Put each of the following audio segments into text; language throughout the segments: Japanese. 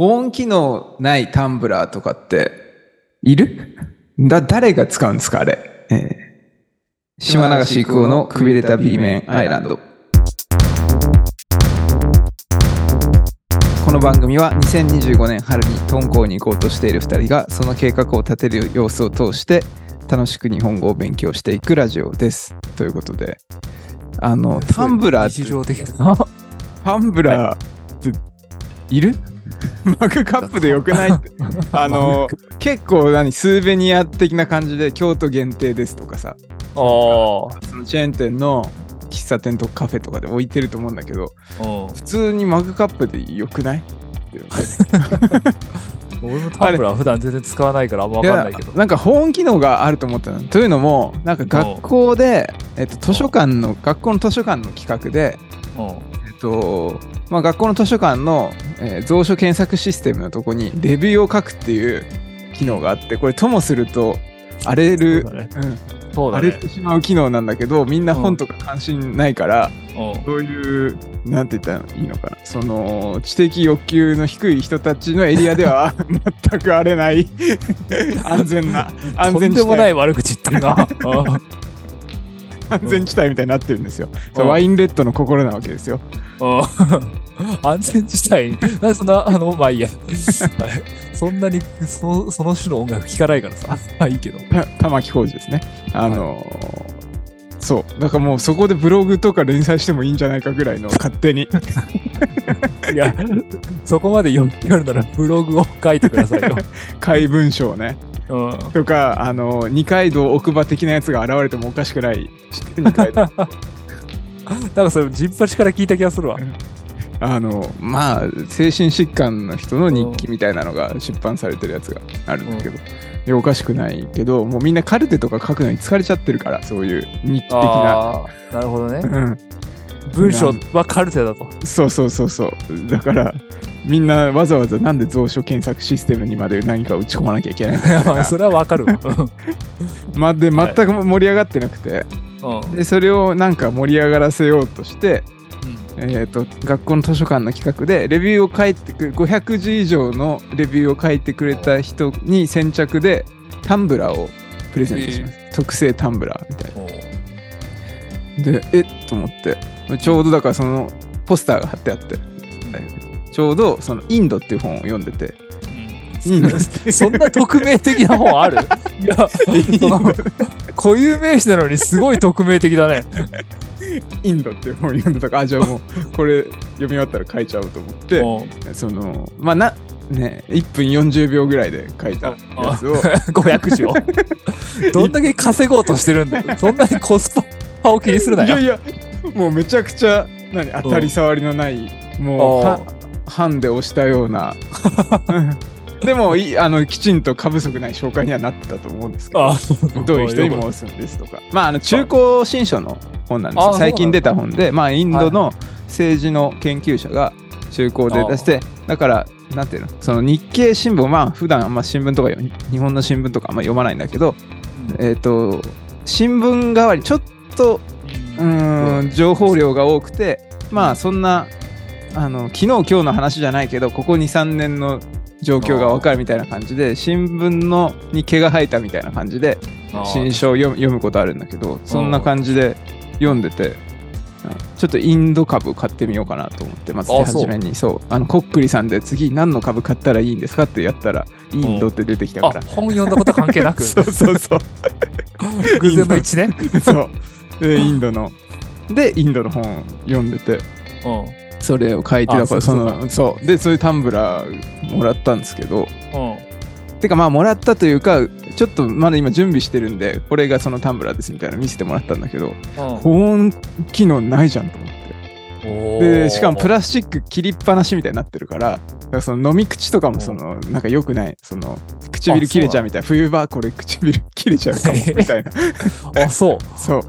保温機能ないタンブラーとかっている？だ誰が使うんですかあれ、えー島流し育夫のくびれた B 面アイランド。この番組は2025年春に敦煌に行こうとしている2人がその計画を立てる様子を通して楽しく日本語を勉強していくラジオです。ということであのタンブラーって日常的な。タンブラーっている？マグカップでよくないって。あの結構何スーベニア的な感じで京都限定ですとかさ。あそのチェーン店の喫茶店とかカフェとかで置いてると思うんだけどあ。普通にマグカップでよくない？っていう俺もタンブラー普段全然使わないからあんまわいやかんないけど。なんか保温機能があると思ったの。というのもなんか学校で、えっと、図書館の学校の図書館の企画でとまあ、学校の図書館の、えー蔵書検索システムのとこにレビューを書くっていう機能があってこれともすると荒れる、そうだね。うん荒れて。しまう機能なんだけどみんな本とか関心ないから、うん。そういうなんて言ったらいいのかな。その知的欲求の低い人たちのエリアでは 全く荒れない。安全な安とん全地帯。でもない悪口言ってるな。うん安全地帯みたいになってるんですよ、ワインレッドの心なわけですようん 安全地帯、なんでそんな、あの、まあいいや。そんなにそその種の音楽聴かないからさ。まあいいけど。た玉置浩二ですね。あのーそう。だからもうそこでブログとか連載してもいいんじゃないかぐらいの 勝手に。いや、そこまで欲求あるならブログを書いてくださいよ。怪文章ね。うん。とか、あのー二階堂奥歯的なやつが現れてもおかしくない。知ってる二階堂 なんかそれ、ジンパチから聞いた気がするわ。あのまあ精神疾患の人の日記みたいなのが出版されてるやつがあるんだけど、いやおかしくないけどもうみんなカルテとか書くのに疲れちゃってるからそういう日記的な、なるほどね。うん、文章はカルテだと。そうそうそうそう。だからみんなわざわざなんで蔵書検索システムにまで何か打ち込まなきゃいけない。のそれはわかるわ。まあで全く盛り上がってなくて。うん。でそれをなんか盛り上がらせようとして、えー、と学校の図書館の企画でレビューを書いてくる500字以上のレビューを書いてくれた人に先着でタンブラーをプレゼントします、特製タンブラーみたいうんなでえっと思ってちょうどだからそのポスターが貼ってあってちょうどそのインドっていう本を読んでてインドってそんな匿名的な本ある？いや、その固有名詞なのにすごい匿名的だね。インドっていう本を読んでたからあじゃあもうこれ読み終わったら書いちゃおうと思ってうんそのまあなね1分40秒ぐらいで書いたやつを 500字を。どんだけ稼ごうとしてるんだよ。そんなにコスパを気にするないよや。いや もうめちゃくちゃ何当たり障りのないもうは版で押したような。でもいあのきちんと過不足ない紹介にはなってたと思うんですけどあどういう人にも押すんですとか。まああの中高新書の本なんです最近出た本でまあインドの政治の研究者が中高で出してだからなんていうのその日経新聞まあ普段あんま新聞とかよ日本の新聞とかあんま読まないんだけどえっ、と新聞代わりちょっとうーん情報量が多くてまあそんなあの昨日今日の話じゃないけどここ23年の状況が分かるみたいな感じで新聞のに毛が生えたみたいな感じで新書を読む読むことあるんだけどそんな感じで読んでてうんちょっとインド株買ってみようかなと思ってまず手あそう始めに。そう。あのコックリさんで次何の株買ったらいいんですかってやったらインドって出てきたから。あ、本読んだこと関係なく。そうそうそう。偶然の一致ね。そうでインドの。でインドの本を読んでて。うん。それを書いてあだからそそうのそう。でそういうタンブラーもらったんですけど。うん。てかまあもらったというかちょっとまだ今準備してるんでこれがそのタンブラーですみたいなの見せてもらったんだけど保温機能ないじゃんと思って。でしかもプララスチック切りっぱなしみたいになってるからだからその飲み口とかもそのなんか良くない。その唇切れちゃうみたいな冬場これ唇切れちゃうかもみたいな。あ、そう。そう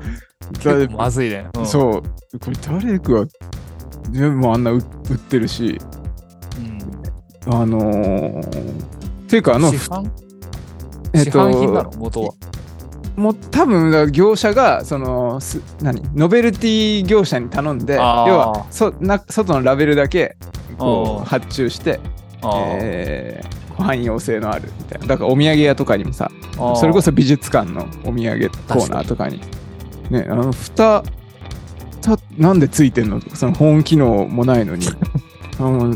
結構まずいね。うん。そう。これ誰かはでもあんな売売ってるし。うん。あのー、っていうかあの市販？えっ市販品なとの？元は。もう多分業者がそのす何？ノベルティ業者に頼んで要はそな外のラベルだけこう発注してえー汎用性のあるみたいな。だからお土産屋とかにもさそれこそ美術館のお土産コーナーとかにねあの蓋蓋なんでついてんのとかその保温機能もないのに。あの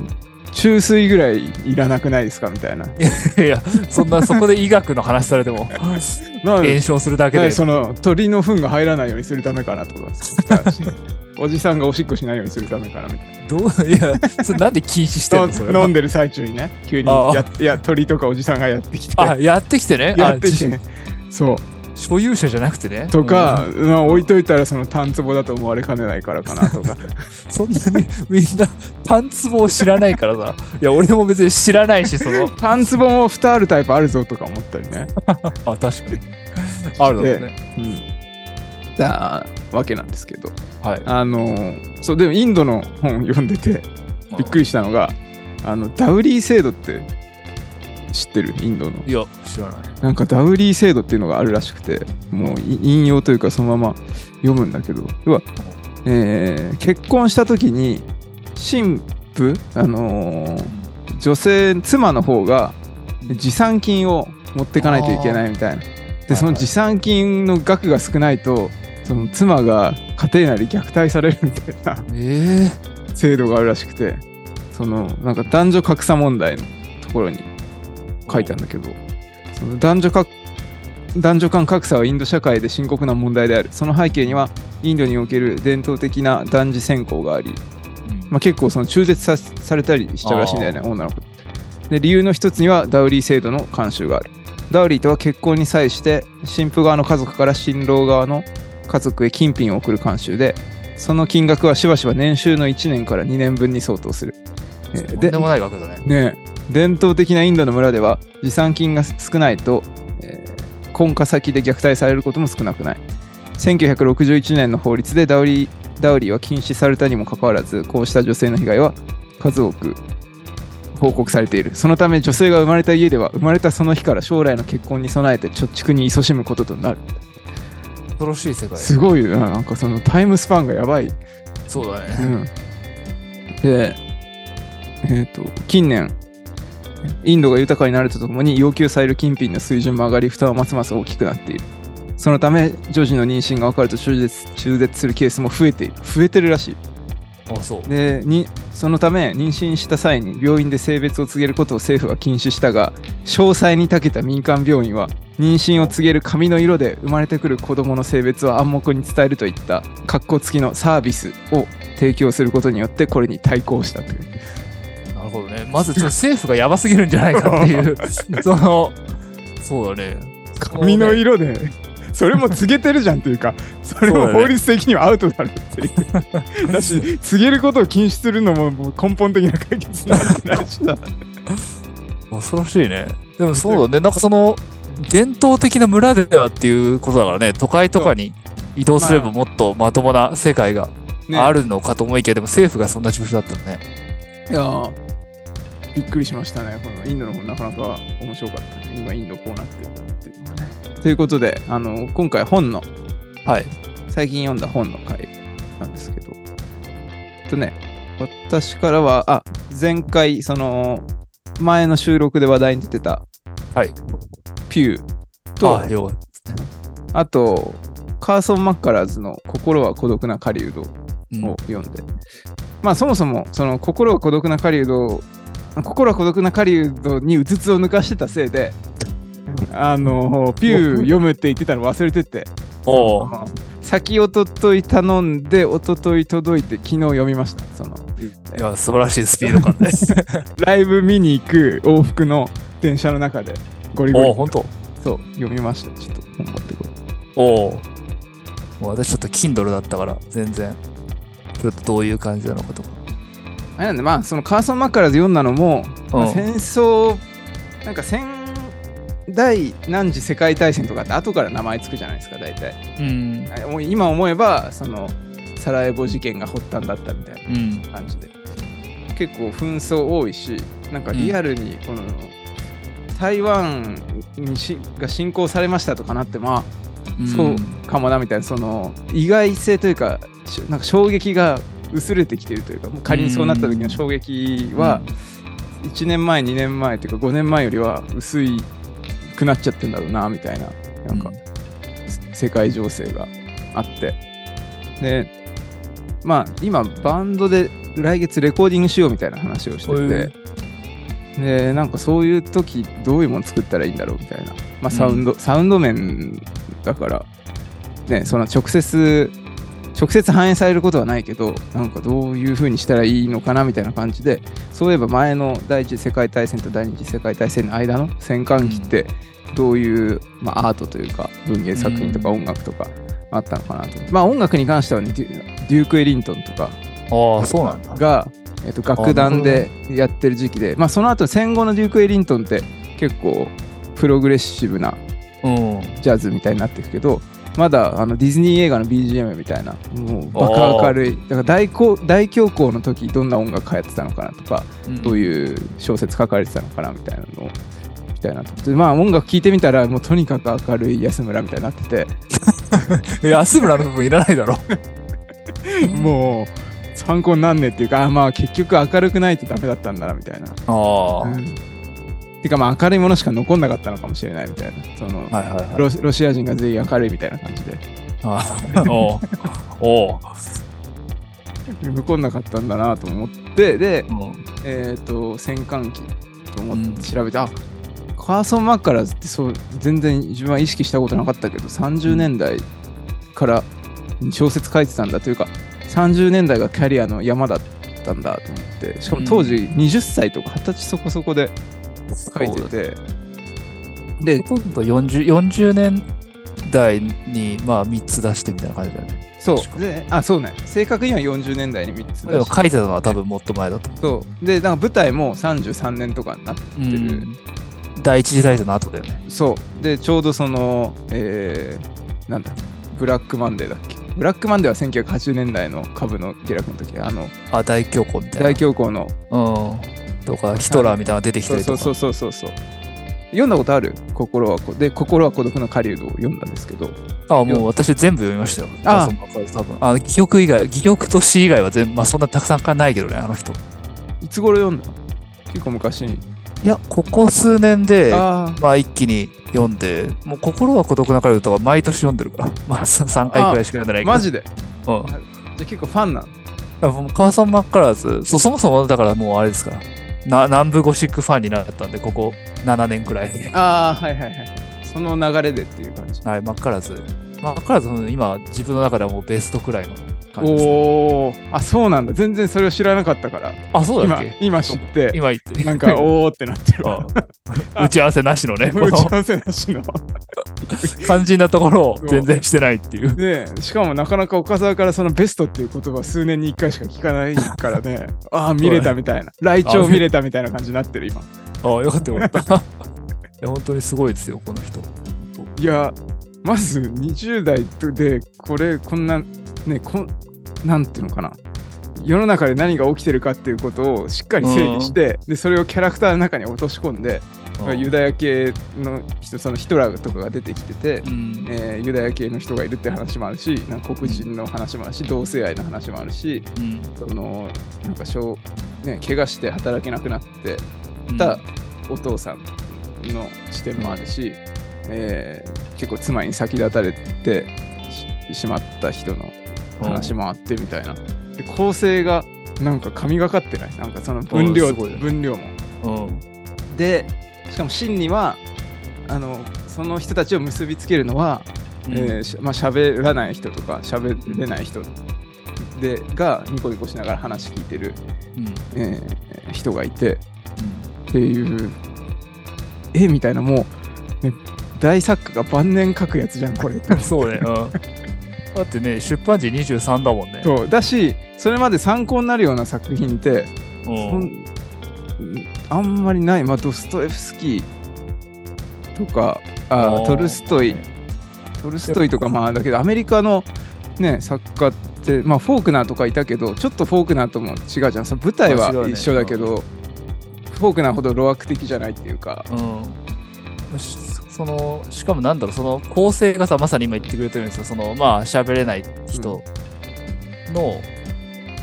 注水ぐらいいらなくないですかみたいな。いや、そんな、そこで医学の話されても、炎症するだけで。その鳥の糞が入らないようにするためかなとか。おじさんがおしっこしないようにするためかなみたいどう、いや、それなんで禁止してんの飲んでる最中にね急にやいや鳥とかおじさんがやってきて。あ、やってきてね。やってきて。あねそう所有者じゃなくてね。とか、うんまあ、置いといたらその単壺だと思われかねないからかなとか そんなにみんなパンツボを知らないからさ。いや、俺も別に知らないし、その、単壺も蓋あるタイプあるぞとか思ったりね あ、確かに。あるだろうね。うんだわけなんですけどはい。あのそうでもインドの本読んでてびっくりしたのがあのダウリー制度って知ってる？インドの。いや、知らない。なんかダウリー制度っていうのがあるらしくてもうい引用というかそのまま読むんだけど。要は、えー結婚した時に新婦、あのー女性妻の方が持参金を持ってかないといけないみたいな。でその持参金の額が少ないとその妻が家庭内で虐待されるみたいなえ制度があるらしくてそのなんか男女格差問題のところに書いてあるんだけど男女か男女間格差はインド社会で深刻な問題である。その背景にはインドにおける伝統的な男児選考があり、まあ、結構その中絶さされたりしちゃうらしいんだよね女の子。で理由の一つにはダウリー制度の慣習がある。ダウリーとは結婚に際して新婦側の家族から新郎側の家族へ金品を送る慣習でその金額はしばしば年収の1年から2年分に相当する。とんでもない額だね。ねえ伝統的なインドの村では持参金が少ないと、えー婚家先で虐待されることも少なくない。1961年の法律でダウリーダウリーは禁止されたにもかかわらずこうした女性の被害は数多く報告されているそのため女性が生まれた家では生まれたその日から将来の結婚に備えて貯蓄に勤しむこととなる恐ろしい世界。すごいななんかそのタイムスパンがやばいそうだね。うんで、えっ、と、近年、インドが豊かになるとともに要求される金品の水準も上がり、負担はますます大きくなっている。そのため、女児の妊娠が分かると中絶中絶するケースも増えている。増えてるらしい。あ、そう。でにそのため妊娠した際に病院で性別を告げることを政府は禁止したが詳細に長けた民間病院は妊娠を告げる髪の色で生まれてくる子どもの性別を暗黙に伝えるといった格好付きのサービスを提供することによってこれに対抗したというなるほどね。まずちょっと政府がやばすぎるんじゃないかっていう、その、そうだね。髪の色でそれも告げてるじゃんっていうかそれも法律的にはアウトだろっていうだし告げることを禁止するのももう根本的な解決なんてないしな恐ろしいね。でもそうだね。なんかその、伝統的な村ではっていうことだからね、都会とかに移動すればもっとまともな世界がねあるのかと思いきや、でも政府がそんな重視だったのね。いやーびっくりしましたね。このインドの方なかなか面白かった、ね。今インドこうなってるんだっていうね。ということで、あの今回本の、はい。最近読んだ本の回なんですけど、えっとね、私からは、あ、前回、その、前の収録で話題に出てた、はい。ピューと、あ、よあと、カーソン・マッカラーズの心は孤独な狩人うんを読んで、まあそもそもその心は孤独な狩人心は孤独な狩人にうつつを抜かしてたせいであのピュー読むって言ってたの忘れてて先おととい頼んでおととい届いて昨日読みましたそのいや、素晴らしいスピード感です。ライブ見に行く往復の電車の中でゴリゴリおう、ほんと。そう読みましたちょっと本持ってこいおう。もう私ちょっと Kindle だったから、全然。ちょっとどういう感じなのかとか。あれなんでまあそのカーソン・マッカラーズ読んだのも、まあうん戦争なんか戦第何次世界大戦とかって後から名前つくじゃないですか大体。うん。あもう今思えばそのサラエボ事件が発端だったみたいうん。な感じで。結構紛争多いしなんかリアルにこの、台湾にしが侵攻されましたとかなってまあそうかもなみたいなその意外性というかしなんか衝撃が薄れてきてるというかもう仮にそうなった時の衝撃は1年前2年前っていうか5年前よりは薄いくなっちゃってんだろうなみたいななんか、世界情勢があって。でまあ今バンドで来月レコーディングしようみたいな話をしてて、でなんかそういう時どういうもの作ったらいいんだろうみたいな、まあ、サウンド、うん、サウンド面だからねその直接直接反映されることはないけどなんかどういう風にしたらいいのかなみたいな感じでそういえば前の第一次世界大戦と第二次世界大戦の間の戦艦機ってどういう、まあ、アートというか文芸作品とか音楽とかあったのかなと、まあ音楽に関してはねデューク・エリントンとかあそうなんだ。が、えっと、楽団でやってる時期でまあその後戦後のデューク・エリントンって結構プログレッシブなジャズみたいになってるけど、まだあのディズニー映画の BGM みたいな。もうバカ明るい。だから大大恐慌の時どんな音楽流行ってたのかなとか、うん、どういう小説書かれてたのかなみたいなのをみたいなとまあ音楽聴いてみたらもうとにかく明るい安村みたいになってて。安村の部分いらないだろ。もう参考になんねっていうかあまあ結局明るくないとダメだったんだなみたいな。あ、うん、てかまあ明るいものしか残んなかったのかもしれないみたいな。その、はいはいはい、ロロシア人が全員明るいみたいな感じで。あ おお残んなかったんだなと思ってで、えっ、ー、と戦艦機と思って調べて、うん、あカーソン・マッカラーズってそう全然自分は意識したことなかったけど30年代から小説書いてたんだというか30年代がキャリアの山だったんだと思ってしかも当時20歳とか20歳そこそこで書いてて、で、ほとんど 40, 40年代にまあ3つ出してみたいな感じだよね。そう。であそうね。正確には40年代に3つ出して。書いてたのは多分もっと前だと。そう。でなんか舞台も33年とかになってる、うん、第一次大戦の後だよね。そう。でちょうどそのえー、なんだブラックマンデーだっけ？ブラックマンデーは1980年代の株の下落の時。あのあ大恐慌みたいな。大恐慌の。うんとかヒトラーみたいなのが出てきたりとか。そうそうそうそう読んだことある？心はで心は孤独の狩人を読んだんですけど。あもう私全部読みましたよ。あ。多分。あ戯曲以外戯曲と詩以外は全まあそんなたくさんかないけどねあの人。いつ頃読んだ結構昔に。いやここ数年でまあ一気に読んでもう心は孤独な狩人とか毎年読んでるから。まあ3回くらいしか読んでないけど。マジで？うん。じゃあ結構ファンなん母さんマッカラーズそ、そもそもだからもうあれですかな南部ゴシックファンになったんで、ここ7年くらい。ああ、はいはいはい。その流れでっていう感じ。はい、マッカラーズ。マッカラーズ、今、自分の中ではもうベストくらいの感じです、ね、おお、あ、そうなんだ。全然それを知らなかったから。あ、そうだっけ？今知って。今言って。なんか、おおってなってる。打ち合わせなしのね。打ち合わせなしの。肝心なところを全然してないっていう。ねしかもなかなか岡沢からそのベストっていう言葉数年に1回しか聞かないからね。ああ、見れたみたいな。来庁見れたみたいな感じになってる今。ああ、よかったよかった。いや、本当にすごいですよ、この人。いや、まず20代でこれ、こんな、ね、こんなんていうのかな。世の中で何が起きてるかっていうことをしっかり整理して、でそれをキャラクターの中に落とし込んで、ユダヤ系の人そのヒトラーとかが出てきてて、うん、えー、ユダヤ系の人がいるって話もあるしなんか黒人の話もあるし同性愛の話もあるし、うん、そのなんか小、ね、怪我して働けなくなってたお父さんの視点もあるし、うん、えー、結構妻に先立たれてしまった人の話もあってみたいな。で構成がなんか神がかってない？なんかその分量分量も。でしかも真にはあのその人たちを結びつけるのは、うん、えー、まあ喋らない人とか喋れない人でがニコニコしながら話聞いてる、うん、えー、人がいて、うん、っていう絵みたいなもう、ね、大作家が晩年書くやつじゃんこれ。そうね、うん、だってね出版時23だもんね。そう。だしそれまで参考になるような作品って、うん。あんまりない、まあ、ドストエフスキーとかあトルストイ。トルストイとかまあだけどアメリカの、ね、作家って、まあ、フォークナーとかいたけどちょっとフォークナーとも違うじゃん。舞台は一緒だけど、ね、フォークナーほど路悪的じゃないっていうか、うん、そのしかもなんだろうその構成がさまさに今言ってくれてるんですよ。そのまあ喋れない人の、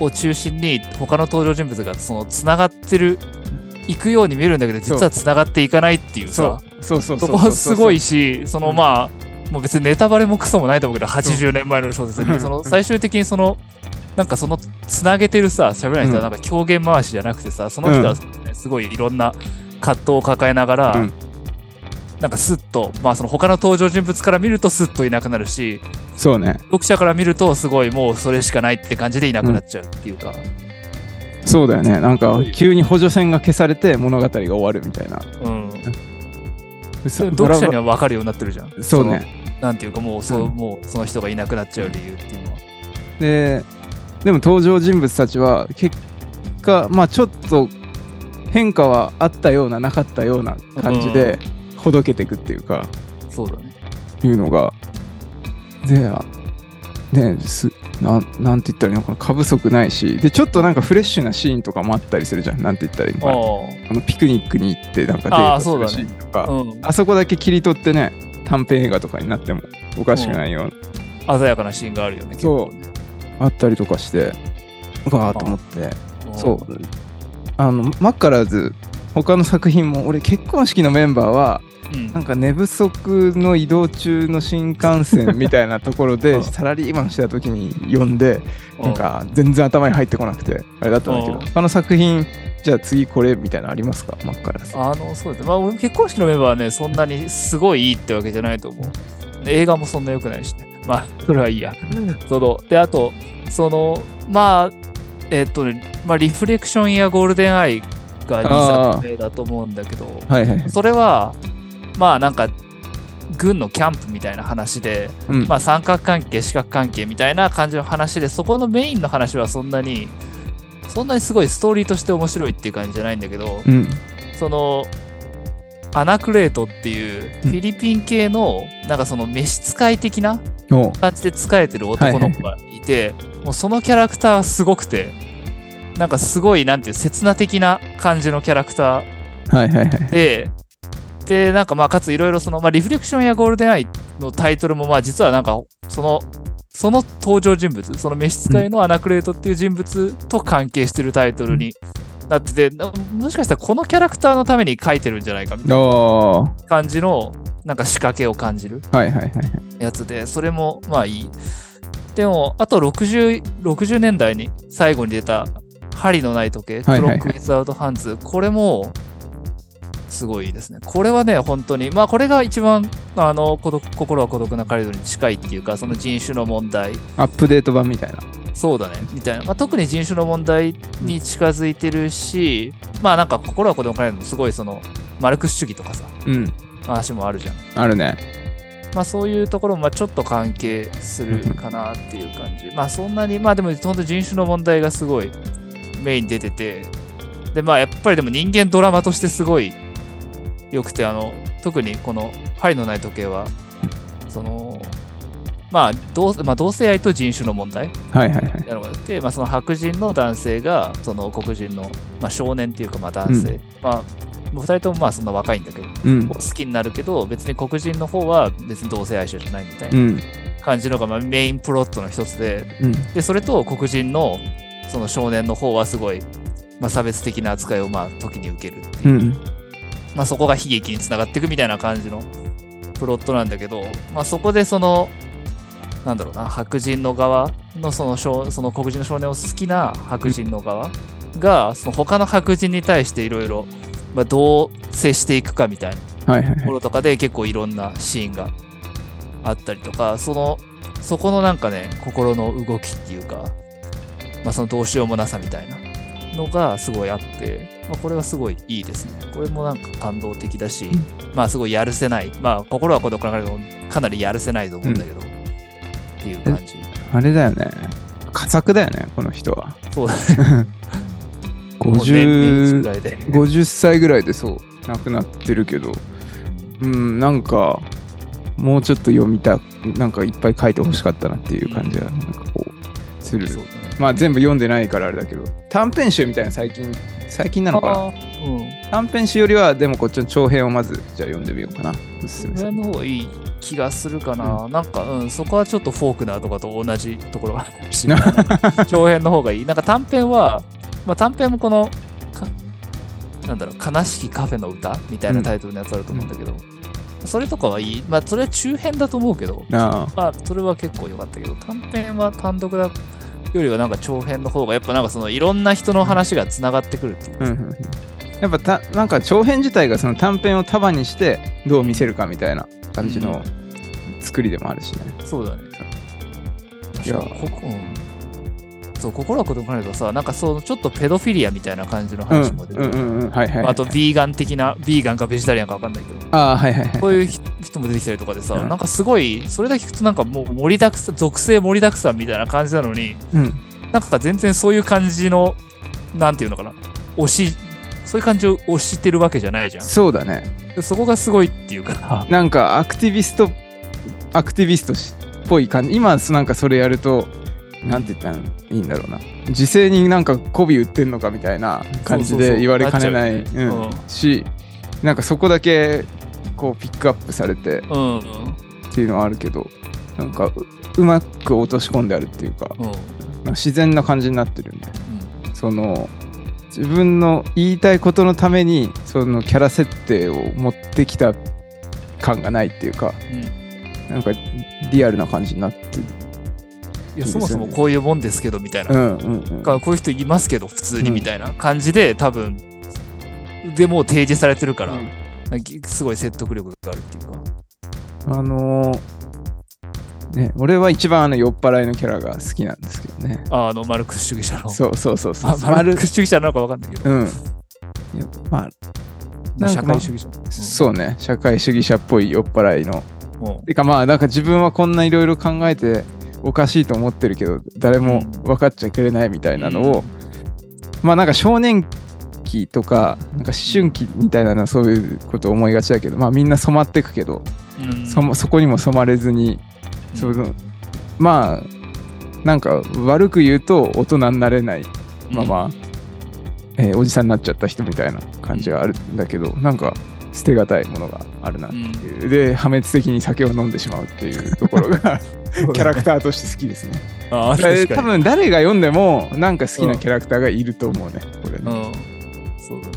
を中心に他の登場人物がそのつながってる行くように見えるんだけど、実は繋がっていかないっていうさ、そう。そうそうそこはすごいしし、そのうんまあ、もう別にネタバレもクソもないと思うけど、80年前の小説に、その最終的にその、なんかそのつなげてるさ、喋らない人はなんか狂言回しじゃなくてさ、その人は、ねすごいいろんな葛藤を抱えながら、うんなんかスッと、まあその他の登場人物から見るとスッといなくなるし、そうね読者から見るとすごいもうそれしかないって感じでいなくなっちゃうっていうか、そうだよねなんか急に補助線が消されて物語が終わるみたいなうん。嘘？読者にドは分かるようになってるじゃん。ラそうねの。なんていうかもうそう、うんもうその人がいなくなっちゃう理由っていうのは。ででも登場人物たちは結果まあちょっと変化はあったようななかったような感じでほどけていくっていうか、そうだね。いうのがであねすなんなんて言ったらいいの？かな過不足ないしでちょっとなんかフレッシュなシーンとかもあったりするじゃん。なんて言ったらいいの？かなああのピクニックに行ってなんかデートするシーンとか。あ。うん。あそこだけ切り取ってね短編映画とかになってもおかしくないような、鮮やかなシーンがあるよね。そう。結あったりとかしてわーと思って。そう。あのマッカラーズ他の作品も俺結婚式のメンバーはうん。なんか寝不足の移動中の新幹線みたいなところ うでんサラリーマンしてた時に読んでうなん、か全然頭に入ってこなくてあれだったんだけどうん他の作品じゃあ次これみたいなのありますか？マッカラーズあの、そうですね。まあ、結婚式のメンバーはね、そんなにすごいいいってわけじゃないと思う。映画もそんな良くないしね。まあ、それはいいや。その、で、あと、その、まあ、えっとね、まあ、リフレクションやゴールデンアイが2作目だと思うんだけど、はいはい。それは、まあなんか、軍のキャンプみたいな話で、うん。まあ三角関係、四角関係みたいな感じの話で、そこのメインの話はそんなに、そんなにすごいストーリーとして面白いっていう感じじゃないんだけど、うん。その、アナクレートっていうフィリピン系の、なんかその召使い的な感じで使えてる男の子がいて、もうそのキャラクターはすごくて、なんかすごい、なんていう、刹那的な感じのキャラクター。はいはいはい。で、で、なんかまあ、かついろいろその、まあ、リフレクションやゴールデンアイのタイトルも、まあ、実はなんか、その、その登場人物、その召使いのアナクレートっていう人物と関係してるタイトルになってて、なもしかしたらこのキャラクターのために書いてるんじゃないかみたいな感じの、なんか仕掛けを感じるやつで、それもまあいい。でも、あと60、60年代に最後に出た針のない時計、はいはいはいクロック・ウィズ・アウト・ハンズ、これもすごいですね。これはね、本当に、まあこれが一番、あの、孤独心は孤独な彼女に近いっていうか、その人種の問題、アップデート版みたいなそうだね、みたいな。まあ、特に人種の問題に近づいてるし、まあなんか心は孤独な彼女もすごいその、マルクス主義とかさ、うん話もあるじゃん。あるねまあそういうところもまあちょっと関係するかなっていう感じ。まあそんなに、まあでも本当人種の問題がすごいメインに出てて、でまあやっぱりでも人間ドラマとしてすごい良くて、あの、特にこの針のない時計は、その、まあ同まあ、同性愛と人種の問題なのがあって、まあ、その白人の男性がその黒人の、まあ、少年っていうかまあ男性、まあ2人ともまあそんな若いんだけどうん。好きになるけど別に黒人の方は別に同性愛者じゃないみたいうなん。感じのがまあメインプロットの一つでうん。でそれと黒人のその少年の方はすごい、まあ、差別的な扱いをまあ時に受けるっていう、うん。まあ、そこが悲劇につながっていくみたいな感じのプロットなんだけど、まあ、そこでそのなんだろうな白人の側のその少その黒人の少年を好きな白人の側がその他の白人に対していろいろまあどう接していくかみたいなところとかで結構いろんなシーンがあったりとかそのそこのなんかね心の動きっていうか、まあ、そのどうしようもなさみたいなのがすごいあって、まあ、これはすごいいいですね。これもなんか感動的だし、まあすごいやるせない。まあ心は孤独ながらかなりやるせないと思うんだけど、っていう感じ。あれだよね。佳作だよねこの人は。そうだね。もう年齢ぐ50らいで。50歳ぐらいでそう亡くなってるけど。うんなんかもうちょっと読みたなんかいっぱい書いてほしかったなっていう感じがなんかこうする。そうだねまあ全部読んでないからあれだけど。短編集みたいな最近最近なのかな？うん。短編集よりはでもこっちの長編をまずじゃあ読んでみようかな。おすすめそれの方がいい気がするかな、なんか、うん、そこはちょっとフォークナーとかと同じところがあるし 長編の方がいい。なんか短編は、まあ、短編もこのかなんだろう、悲しきカフェの歌みたいなタイトルのやつあると思うんだけど、それとかはいい。まあ、それは中編だと思うけど、あ。まあ、それは結構良かったけど、短編は単独だよりはなんか長編の方が、やっぱなんかそのいろんな人の話がつながってくるっていうあ、うんうんうん。やっぱたなんか長編自体がその短編を束にしてどう見せるかみたいな感じの作りでもあるしね。そうだね。いやここうんそう、心は子供からとさ、なんかそのちょっとペドフィリアみたいな感じのうん話も出てくる。あと、ビーガン的な、ビーガンかベジタリアンか分かんないけど、ああはいはいはい。こういう人も出てきたりとかでさ、うんなんかすごい、それだけ聞くとなんかもう盛りだくさん、属性盛りだくさんみたいな感じなのに、うんなんか全然そういう感じの、なんていうのかな、推し、そういう感じを推してるわけじゃないじゃん。そうだね。そこがすごいっていうか、なんかアクティビストアクティビストしっぽい感じ今なんかそれやるとなんて言ったらいいんだろうな。時勢になんか媚び売ってんのかみたいな感じで言われかねないしなんかそこだけこうピックアップされてうん、うん、っていうのはあるけどなんかううまく落とし込んであるっていうかうん、自然な感じになってるよね。うん。その自分の言いたいことのためにそのキャラ設定を持ってきた感がないっていうかなんかリアルな感じになってるいやそもそもこういうもんですけどみたいな、うんうんうん。かこういう人いますけど普通にうん。みたいな。感じで、多分でもう提示されてるから、うん。すごい説得力があるっていうか。あのーね俺は一番あの酔っ払いのキャラが好きなんですけどね。ああのマルクス主義者の。そうそうそうそう。あマルクス。主義者なのか分かんないけど、うん。まあまあ社会主義者、そうね。社会主義者っぽい酔っ払いの。てかまあなんか自分はこんないろいろ考えておかしいと思ってるけど誰も分かっちゃくれないみたいなのを、まあなんか少年期とかなんか思春期みたいなのはそういうこと思いがちだけどまあみんな染まってくけど、うん。そもそこにも染まれずに、そのまあなんか悪く言うと大人になれないまま、えーおじさんになっちゃった人みたいな感じがあるんだけどなんか捨てがたいものがあるなっていう、で破滅的に酒を飲んでしまうっていうところが キャラクターとして好きですね。あ確かに。分誰が読んでもなんか好きなキャラクターがいると思うね、これね。うん。そうだね。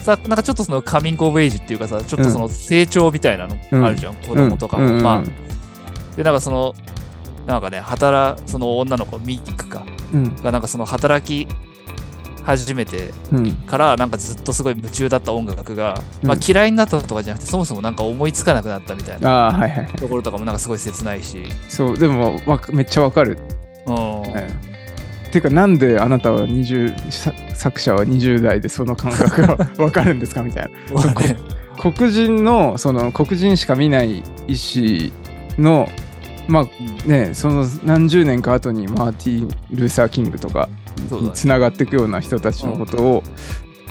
さなんかちょっとそのカミングオブエイジっていうかさちょっとその成長みたいなのあるじゃん、子供とかも、うんうんうん。まあでなんかそのなんかね働その女の子ミックか。うん。がなんかその働き始めてうん。からなんかずっとすごい夢中だった音楽が、うん。まあ嫌いになったとかじゃなくてそもそもなんか思いつかなくなったみたいなああはいはいところとかもなんかすごい切ないし、そうでもめっちゃわかる、うん。ねてかなんであなたは20さ作者は20代でその感覚が わかるんですかみたいな。黒人のその黒人しか見ない医師のまあねその何十年か後にマーティン・ルーサー・キングとかにつながっていくような人たちのことを、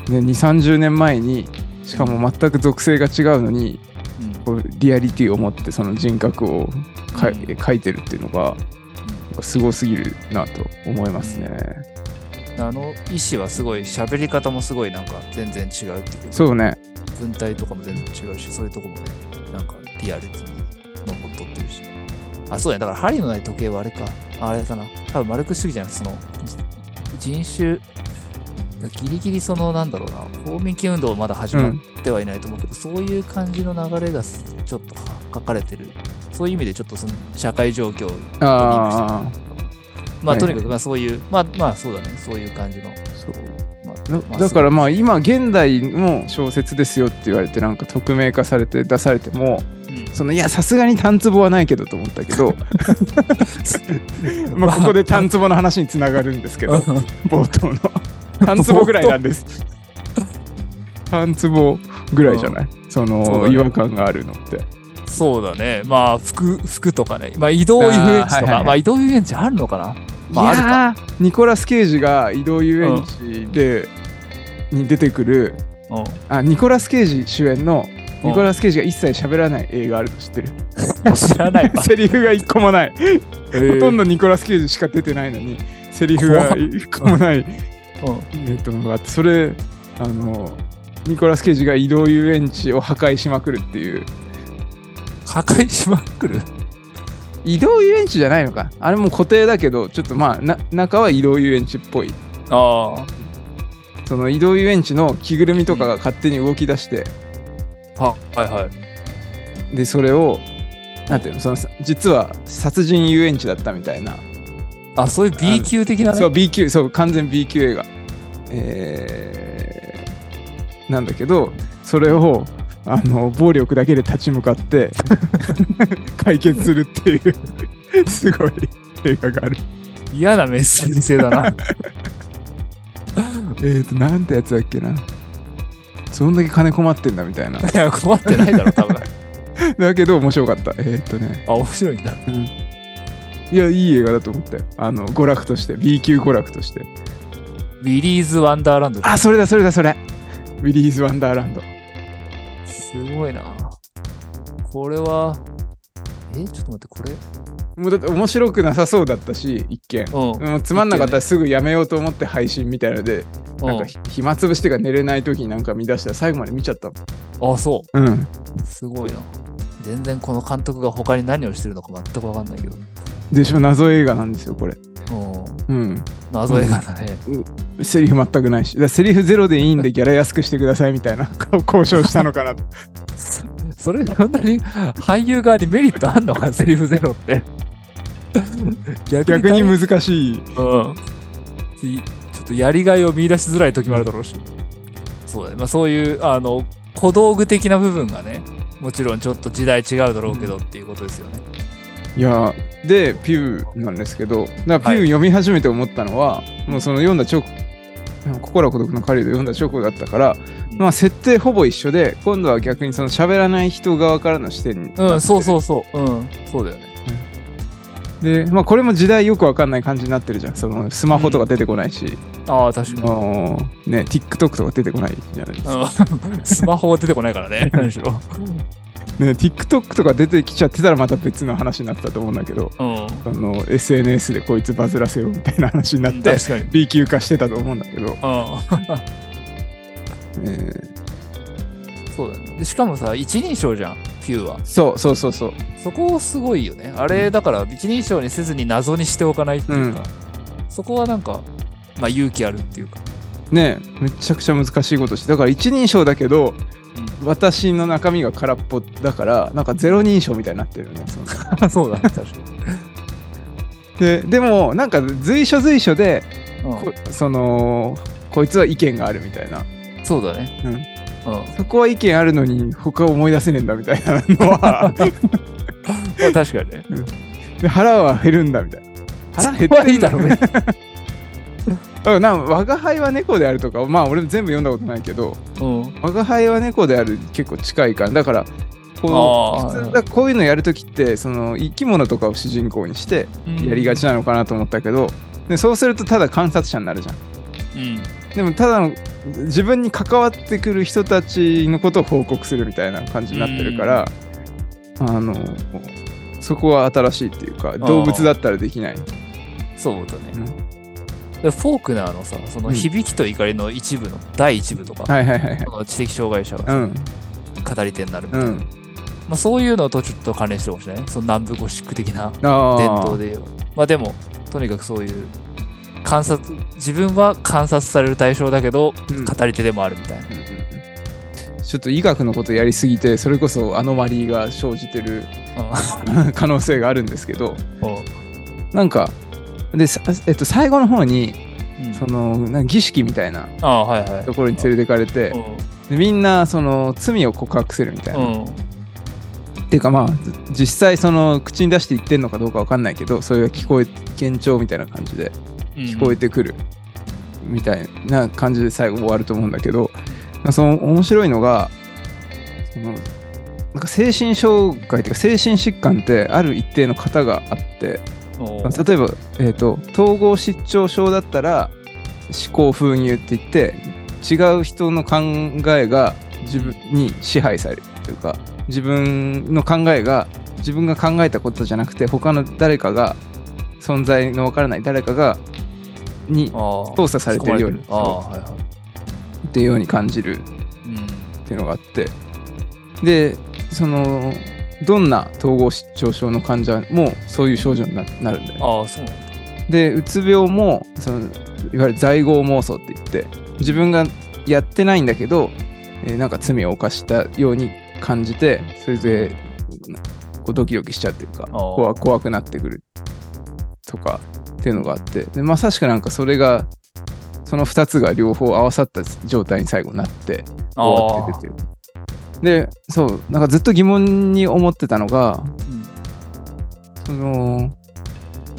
ね、2 3 0年前にしかも全く属性が違うのにうん。こうリアリティを持ってその人格をかいうん。描いてるっていうのがすごすぎるなと思いますね。あの医師はすごい喋り方もすごいなんか全然違うっていうかそうね。文体とかも全然違うしそういうとこもねなんかリアルに残っとってるし。あそうだねだから針のない時計はあれか。あれかな。多分マルクス主義じゃなくてそのじ人種ギリギリそのなんだろうな公民権運動はまだ始まってはいないと思うけど、そういう感じの流れがちょっと書かれてる。そういう意味でちょっとその社会状況をああはい。まあとにかくまあそういうまあまあそうだね。そういう感じの。そう。まだだからまあ今現代の小説ですよって言われてなんか匿名化されて出されてもうんそのいやさすがに単壺はないけどと思ったけど まあここで単壺の話につながるんですけど冒頭の。単壺ぐらいなんです。単壺ぐらいじゃない？その違和感があるのって。そうだね。まあ、服、服とかね。まあ、移動遊園地とか。はいはいはい。まあ、移動遊園地あるのかな？まあ、あいるニコラス・ケイジが移動遊園地で、に出てくるうん。あニコラス・ケイジ主演のうんニコラス・ケイジが一切喋らない映画あるの知ってる？知らないわ。セリフが一個もない、えー。ほとんどニコラス・ケイジしか出てないのにセリフが一個もない。うん。えっとのがあってそれあのニコラス・ケイジが移動遊園地を破壊しまくるっていう。破壊しまくる？移動遊園地じゃないのか。あれも固定だけどちょっとまあな中は移動遊園地っぽい。ああ。その移動遊園地の着ぐるみとかが勝手に動き出して、ははいはい。でそれをなんていうのその実は殺人遊園地だったみたいなあ、そういう B 級的なね。そう B 級そう完全 B 級映画えーなんだけどそれをあの暴力だけで立ち向かって 解決するっていうすごい映画がある嫌なメッセージ性だな。えーとなんてやつだっけなそんだけ金困ってんだみたいな いや、困ってないだろ、多分。だけど面白かったえーっとねあ、面白いんだ。いやいい映画だと思ったよあの娯楽として B 級娯楽としてウィリーズ・ワンダーランド。あそれだそれだそれウィリーズ・ワンダーランドすごいな。これは、え、ちょっと待って、これ？もうだって面白くなさそうだったし一見うん。もうつまんなかったらすぐやめようと思って配信みたいので、なんか暇つぶしてか寝れない時になんか見出したら最後まで見ちゃったん、あ、そうんう。すごいな。全然この監督が他に何をしてるのか全くわかんないけど。でしょ？謎映画なんですよこれうん。うん謎映画だね。セリフ全くないしだセリフゼロでいいんでギャラ安くしてくださいみたいな 交渉したのかな それ、そんなに俳優側にメリットあんのか、セリフゼロって。逆 逆にむ難しいうん。いちょっとやりがいを見出しづらい時もあるだろうし。そうだね。まあそういう、あの、小道具的な部分がね、もちろんちょっと時代違うだろうけどっていうことですよね。いやでピューなんですけどだピューはい読み始めて思ったのは、もうその読んだ直心は孤独の狩人読んだ直後だったから、まあ設定ほぼ一緒で今度は逆にその喋らない人側からの視点にうん、そうそうそう。うん、そうだよね。でまあこれも時代よくわかんない感じになってるじゃんそのスマホとか出てこないし、ああ、確かに。ね TikTok とか出てこないじゃないですか、うん スマホは出てこないからね、何しろ。ね TikTok とか出てきちゃってたらまた別の話になったと思うんだけどうん。あの SNS でこいつバズらせようみたいな話になって 確かに。B 級化してたと思うんだけど、うん。えそうだね。でしかもさ、一人称じゃん、ピューは。ーそうそうそうそうそこすごいよね。あれ、だから一人称にせずに謎にしておかないっていうか、そこはなんか、まあ勇気あるっていうか。ねめちゃくちゃ難しいことしてだから一人称だけどうん私の中身が空っぽだからなんかゼロ人称みたいになってるよね そうだね、確かに。ででもなんか随所随所でこうそのこいつは意見があるみたいな、ん、そうだね。うん、うん。まそこは意見あるのに他思い出せねえんだみたいなのはあ、確かにね。で腹は減るんだみたいな腹減ってんだいだろうね。うんなんか我が輩は猫であるとかまあ俺全部読んだことないけどうん。我が輩は猫である結構近いからだからこう普通だこういうのやるときってその生き物とかを主人公にしてやりがちなのかなと思ったけど、でそうするとただ観察者になるじゃんうん。でもただの自分に関わってくる人たちのことを報告するみたいな感じになってるから、あのそこは新しいっていうか動物だったらできない。そうだね。うんでフォークナーのさ、その響きと怒りの一部の、第一部とか、はいはいはいはい。知的障害者がうん語り手になるみたいな。うん。まあ、そういうのとちょっと関連してほしいね。その南部ゴシック的な。伝統で。まあでも、とにかくそういう観察、自分は観察される対象だけど、うん語り手でもあるみたいな。ちょっと医学のことやりすぎてそれこそアノマリーが生じてる 可能性があるんですけどうんなんかで、さえっと、最後の方にうんそのなんか儀式みたいな。ところに連れてかれてうでみんなその罪を告白するみたいな。ん。うん。っていうかまあ実際その口に出して言ってんのかどうかわかんないけどそれが聞こえ幻聴みたいな感じで聞こえてくる。みたいな感じで最後終わると思うんだけど、まあその面白いのがそのなんか精神障害というか精神疾患ってある一定の型があって例えば、えー、と統合失調症だったら思考封入って言って違う人の考えが自分に支配されるというか自分の考えが自分が考えたことじゃなくて他の誰かが存在のわからない誰かがに操作されてるように。っていうように感じるうん。っていうのがあってでそのどんな統合失調症の患者もそういう症状にななるんだよね。でうつ病もそのいわゆる在郷妄想って言って自分がやってないんだけど、えーなんか罪を犯したように感じてそれでこうドキドキしちゃうっていうかー怖怖くなってくるとかっていうのがあってでまさしくなんかそれがその2つが両方合わさった状態に最後なって終わってるっていう。でそうなんかずっと疑問に思ってたのがうん。その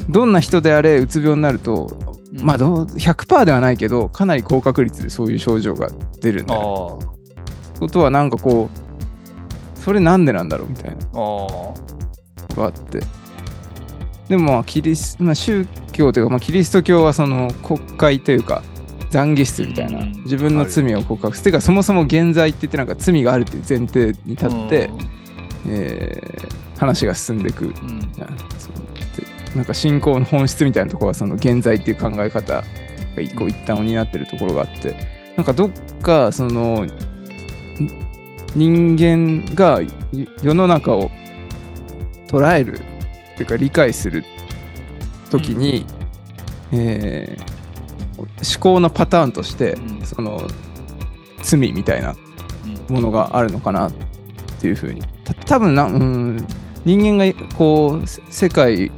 どんな人であれうつ病になるとうん。まあどう100%ではないけどかなり高確率でそういう症状が出るんだよあことはなんかこうそれなんでなんだろうみたいな。ああのがあって。でもまあキリス、まあ、宗教というか、まあ、キリスト教はその国会というか懺悔室みたいなうん。自分の罪を告白する。てい。うかそもそも現在って言ってなんか罪があるっていう前提に立って、えー話が進んでいく。うん。なんか信仰の本質みたいなところはその現在っていう考え方が一個一端を担ってるところがあってなんかどっかそのん人間がい世の中を捉えるっていうか理解する時に、えー思考のパターンとして、うん。その罪みたいなうん。ものがあるのかなっていうふうに。た多分な、うん、人間がこうせ世界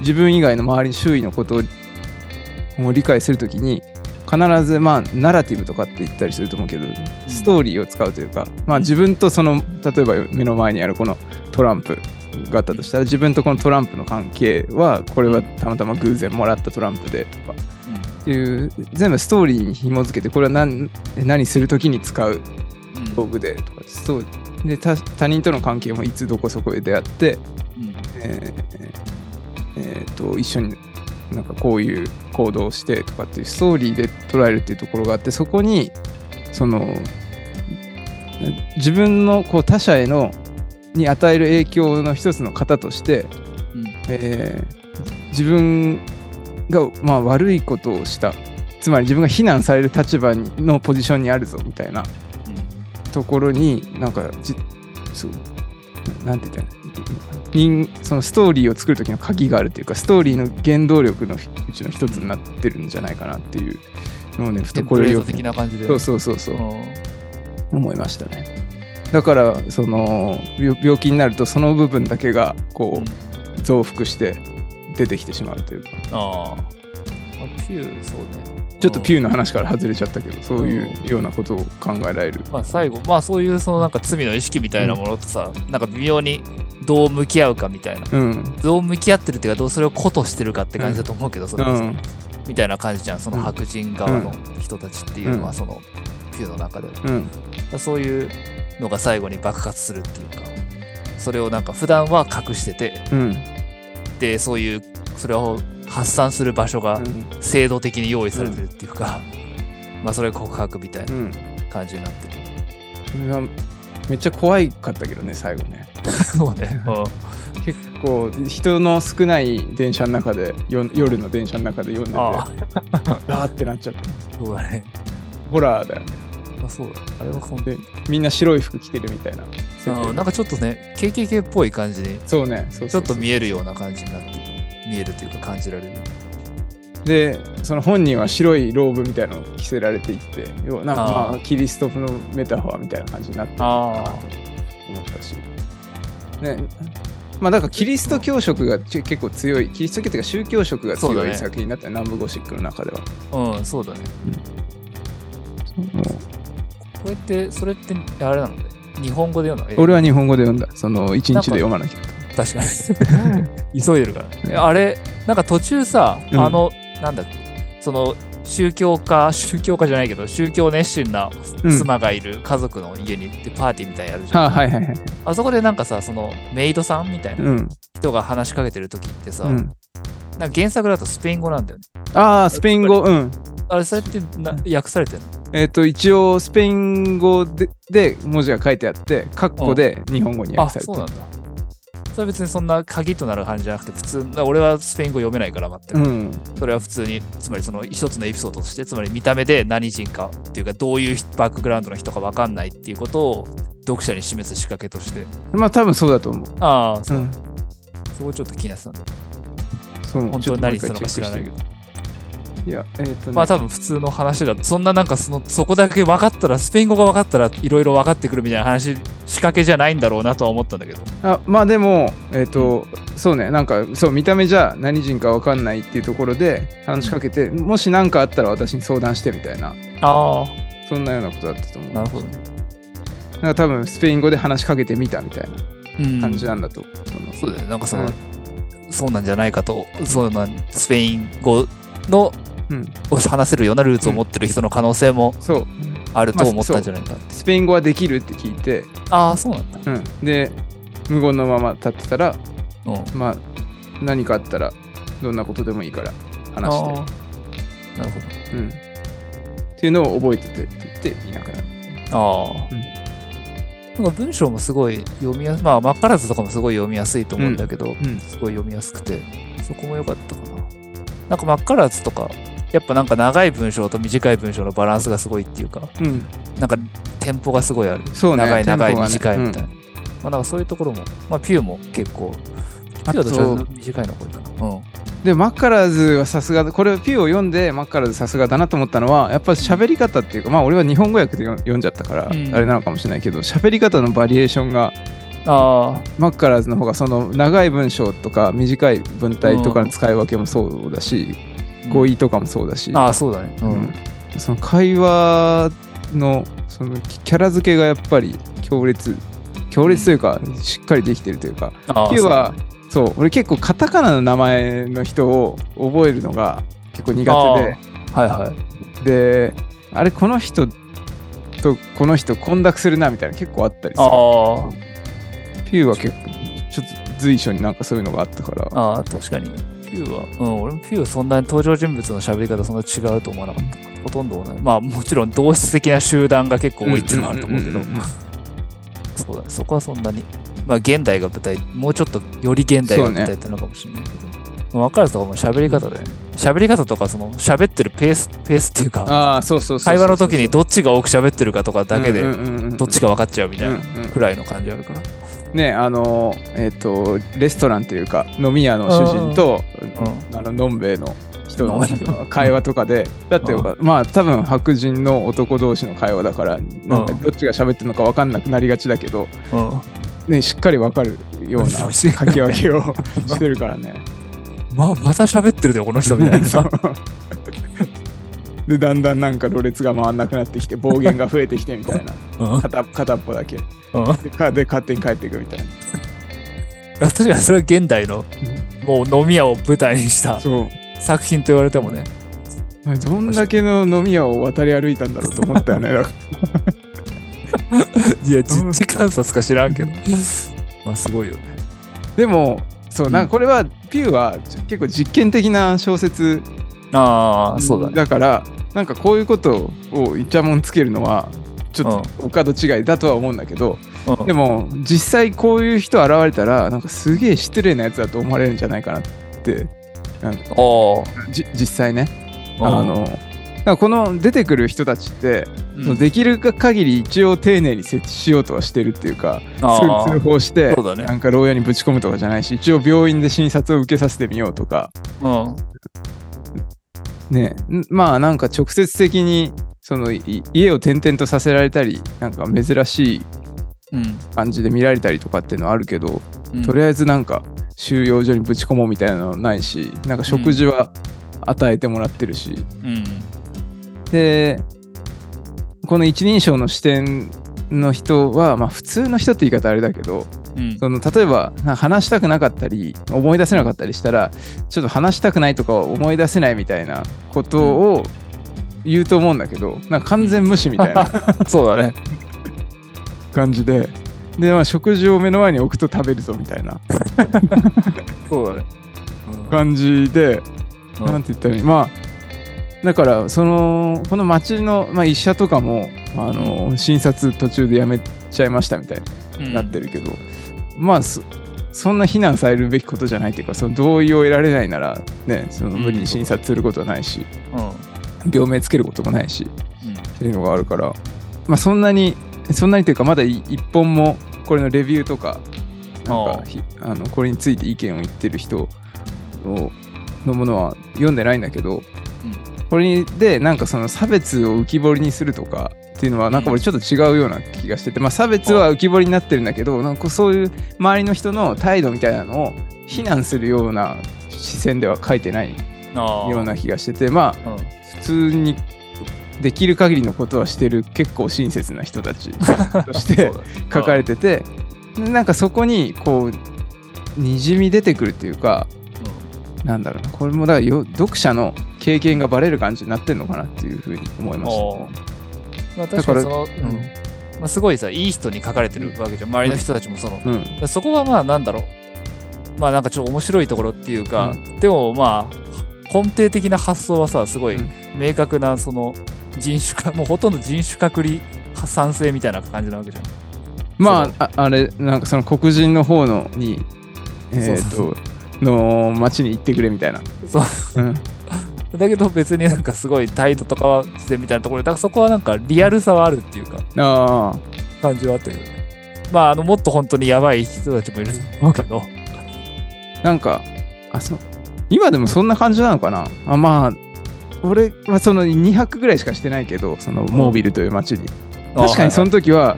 自分以外の周り周囲のことを理解するときに必ずまあナラティブとかって言ったりすると思うけどストーリーを使うというか、まあ、自分とその例えば目の前にあるこのトランプがあったとしたら自分とこのトランプの関係はこれはたまたま偶然もらったトランプでとかっていう全部ストーリーに紐付けてこれは何何するときに使う道具でとかそうで他他人との関係もいつどこそこで出会って、えーえーと一緒になんかこういう行動をしてとかっていうストーリーで捉えるっていうところがあってそこにその自分のこう他者へのに与える影響の一つの型として、うん。えー自分が、まあ、悪いことをした。つまり自分が非難される立場にのポジションにあるぞみたいな。ところになんかじそうなんて言ったらそのストーリーを作る時の鍵があるっていうかストーリーの原動力のうちの一つになってるんじゃないかなっていうのをねふテンプレートとこれをよく的な感じで。そうそうそうそう。うん思いましたねだからその病病気になるとその部分だけがこう増幅して出てきてしまうというかああ。ピュー、そうね。ちょっとピュー。の話から外れちゃったけどそういうようなことを考えられるまあ最後、まあそういうそのなんか罪の意識みたいなものとさ、なんか微妙にどう向き合うかみたいな。うんどう向き合ってるっていうか、どうそれを子としてるかって感じだと思うけど、それこそうんみたいな感じじゃん。その白人側の人たちっていうのは、うんそのピューの中で。うんそういうのが最後に爆発するっていうか、それをなんか普段は隠してて、うん。で、そういう、それを発散する場所がうん。制度的に用意されてるっていうか、まあそれが告白みたいなうん。感じになってる。それはめっちゃ怖いかったけどね最後ね。そうね。結構人の少ない電車の中でよ夜の電車の中で読んでてああ。ーってなっちゃった。うんそうだね。ホラーだよねあそうだ。あれは本当でみんな白い服着てるみたいな。設定うんなんかちょっとね、KKK っぽい感じに、そうね。そうちょっと見えるような感じになってる、見えるというか感じられる。でその本人は白いローブみたいなのを着せられていって要はなんかまあキリストのメタファーみたいな感じになってるのかなと思ったし。ね。まあだからキリスト教色がち結構強いキリスト教っていうか宗教色が強い作品だったよ南部ゴシックの中では。うん、そうだね。もうこれって、それって、あれなのね？日本語で読んだの俺は日本語で読んだ。その一日で読まなきゃ。確かに。急いでるから。えあれ、なんか途中さ、うん。あの、なんだっけ、その、宗教家、宗教家じゃないけど、宗教熱心なうん。妻がいる家族の家に行ってパーティーみたいなのやるじゃん。はあ、はいはいはい。あそこでなんかさ、そのメイドさんみたいなうん。人が話しかけてる時ってさ、うん。なんか原作だとスペイン語なんだよね。ああスペイン語うんあれ、それってな訳されてるの？えっ、と一応スペイン語でで文字が書いてあってカッコで日本語にあ、訳されてるそうなんだ。それは別にそんな鍵となる感じじゃなくて、普通、俺はスペイン語読めないから全く。うんそれは普通に、つまりその一つのエピソードとして、つまり見た目で何人かっていうか、どういうバックグラウンドの人か分かんないっていうことを読者に示す仕掛けとして。まあ多分そうだと思うああ、そうう、んそこちょっと気になってたんだ。そう本当に何するのか知らないけど。いや、えっ、とね、まあ多分普通の話だと、そんななんかその、そこだけ分かったら、スペイン語が分かったらいろいろ分かってくるみたいな話、仕掛けじゃないんだろうなとは思ったんだけど。あまあでも、えっ、と、そうね、なんか、そう、見た目じゃ何人かわかんないっていうところで話しかけて、もし何かあったら私に相談してみたいな、あそんなようなことだったと思う。なるほどね。なんか多分、スペイン語で話しかけてみたみたいうんな感じなんだと思う。そのそうだよね。なんかその、うんそうなんじゃないかと、そうなん、スペイン語の、うんを話せるようなルーツを持ってる人の可能性も、あると思ったん。じゃないかって。スペイン語はできるって聞いて、ああ、そうなん。だ。うん、で、無言のまま立ってたら、うん。まあ、何かあったら、どん。なことでもいいから話して、なるほど。うん。っていうのを覚えててって言っていなくなる。ああ、うん。なん。か文章もすごい読みやすまあ、マッカラズとかもすごい読みやすいと思うん。だけど、うん。すごい読みやすくて、そこも良かったかな。なん。かマッカラズとか、やっぱなんか長い文章と短い文章のバランスがすごいっていうか、うん。なんかテンポがすごいある。そうね長い長いね短いみたいな。まあなんかそういうところも、まあピューも結構、ピューと短いのが多いかな。うん。で、マッカラーズはさすが、これ、ピューを読んで、マッカラーズさすがだなと思ったのは、やっぱ喋り方っていうか、まあ、俺は日本語訳で読読んじゃったから、うんあれなのかもしれないけど、喋り方のバリエーションが、あマッカラーズの方が、その長い文章とか短い文体とかの使い分けもそうだし、あ。語彙とかもそうだし、ああ、そうだね。ううん。ん。その会話の、そのキャラ付けがやっぱり強烈、強烈というか、しっかりできてるというか、ああピューはそう俺結構カタカナの名前の人を覚えるのが結構苦手で。はいはい。であれこの人とこの人混濁するなみたいな結構あったりする。あピューは結構ちょっと随所になんかそういうのがあったから。あ、確かに。ピューは、うん、俺もピューはそんなに登場人物の喋り方そんな違うと思わなかった。ほとんど同じ。まあもちろん同質的な集団が結構多いっていうのはあると思うけどそうだね、そこはそんなに。まあ現代が舞台、もうちょっとより現代が舞台ってのかもしれないけど。分かるとかも喋り方で、喋り方とかその喋ってるペース、ペースっていうか、ああそうそうそうそう会話の時にどっちが多く喋ってるかとかだけで、どっちか分かっちゃうみたいなくらいの感じあるから。ねあのえっ、とレストランというか飲み屋の主人とうん。あののんべえの人の会話とかでだってうまあ多分白人の男同士の会話だからなんかうんどっちが喋ってるのか分かんなくなりがちだけど、うん。ね、しっかり分かるような書き分けを してるからね。まあ、また喋ってるで、この人みたいなそさう。でだんだんなんかろれつが回んなくなってきて暴言が増えてきてみたいな片っぽだけうん。で勝手に帰っていくみたいな確かにそれは現代のもう飲み屋を舞台にした作品と言われてもね。どんだけの飲み屋を渡り歩いたんだろうと思ったよね いや、実地観察か知らんけど。まあ、すごいよね。らでもそうなんかこれはピューは結構実験的な小説ああ、そうだね。だからなんかこういうことをイチャモンつけるのはちょっとお門違いだとは思うんだけど、うん。でも実際こういう人現れたらなんかすげえ失礼なやつだと思われるんじゃないかなっておー。じ実際ね。うん。あのこの出てくる人たちって、うん。できる限り一応丁寧に設置しようとはしてるっていうか通報してそうだね。なんか牢屋にぶち込むとかじゃないし一応病院で診察を受けさせてみようとか。うん。ね。んまあなんか直接的にそのい家を転々とさせられたりなんか珍しいうん。感じで見られたりとかっていうのはあるけど、うんとりあえずなんか収容所にぶち込もうみたいなのはないしなんか食事は与えてもらってるし、うん。でこの一人称の視点の人はまあ普通の人って言い方あれだけどうん。その例えば話したくなかったり思い出せなかったりしたらちょっと話したくないとか思い出せないみたいなことを言うと思うんだけどなんか完全無視みたいな。そうだね。感じで。で、まあ、食事を目の前に置くと食べるぞみたいな。そうだね。感じで、うん。なんて言ったらいい？まあだからそのこの町の、まあ、医者とかもあの診察途中でやめちゃいましたみたいうん。になってるけど、まあそそんな非難されるべきことじゃないというかその同意を得られないならねその無理に診察することはないし、うん。病名つけることもないしうん。っていうのがあるから。まあそんなにそんなにというかまだい一本もこれのレビューとかなんかひあのこれについて意見を言ってる人をのものは読んでないんだけど、これでなんかその差別を浮き彫りにするとかっていうのはなんか俺ちょっと違うような気がしてて、まあ、差別は浮き彫りになってるんだけどなんかそういう周りの人の態度みたいなのを非難するような視線では書いてないような気がしててまあうん。普通にできる限りのことはしてる結構親切な人たちとして 書かれててなんかそこにこうにじみ出てくるっていうかなんだろうなこれもだよ読者の経験がバレる感じになってんのかなっていうふうに思いましおまあ、確かにその、うん。まあ、すごいさいい人に書かれてるわけじゃん。周りの人たちもその、た。うん。そこはまあなんだろう。まあなんかちょっと面白いところっていうか、でもまあ根底的な発想はさすごいうん。明確なその人種か もうほとんど人種隔離賛成みたいな感じなわけじゃん。まあああれなんかその黒人の方のにえっ、そうとの町に行ってくれみたいな。そう。うん。だけど別になんかすごい態度とかはしてみたいなところでだからそこはなんかリアルさはあるっていうかああ。感じはあったけどねまああのもっと本当にやばい人たちもいると思うけど。なんかあそう今でもそんな感じなのかな？あまあ俺はその2泊ぐらいしかしてないけどそのモービルという町に。確かにその時は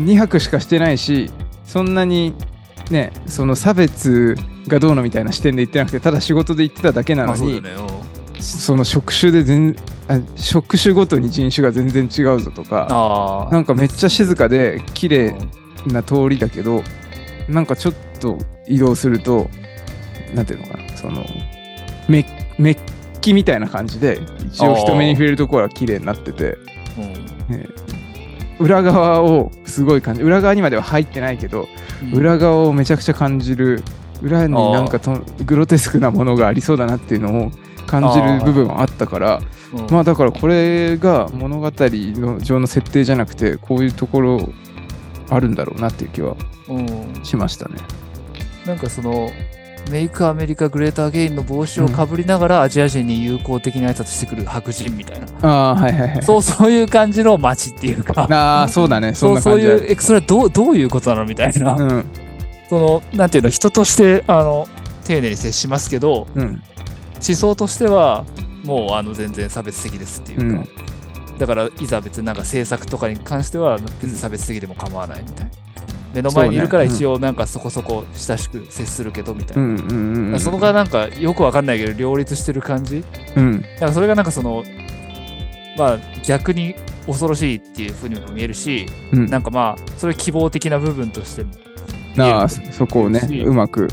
2泊しかしてないしそんなにねその差別がどうのみたいな視点で言ってなくてただ仕事で行ってただけなのにまあその職種で全あ職種ごとに人種が全然違うぞとかなんかめっちゃ静かで綺麗な通りだけどなんかちょっと移動するとなんていうのかな？そのメメッキみたいな感じで一応人目に触れるところは綺麗になってて。うん。裏側をすごい感じ裏側にまでは入ってないけど、裏側をめちゃくちゃ感じる裏になんかとグロテスクなものがありそうだなっていうのを感じる部分はあったからうん。まあだからこれが物語の上の設定じゃなくてこういうところあるんだろうなっていう気はうん。しましたね。なんかそのメイクアメリカグレーターゲインの帽子をかぶりながらアジア人に友好的な挨拶してくる白人みたいな、ああはいはいはい。そうそういう感じの街っていうか。ああそうだね。そんそうそういな感じあるうえそれはどうどういうことなのみたいな、うん。そのなんていうの人としてあの丁寧に接しますけどうん。思想としてはもうあの全然差別的ですっていうか、だからいざ別になんか政策とかに関しては別に差別的でも構わないみたいな目の前にいるから一応なんかそこそこ親しく接するけどみたいな、うん。うんうんうんそこがなんかよくわかんないけど両立してる感じ。うん。だからそれがなんかそのまあ逆に恐ろしいっていうふうにも見えるしうん。なんかまあそれ希望的な部分としてもなあそそこをねうまく。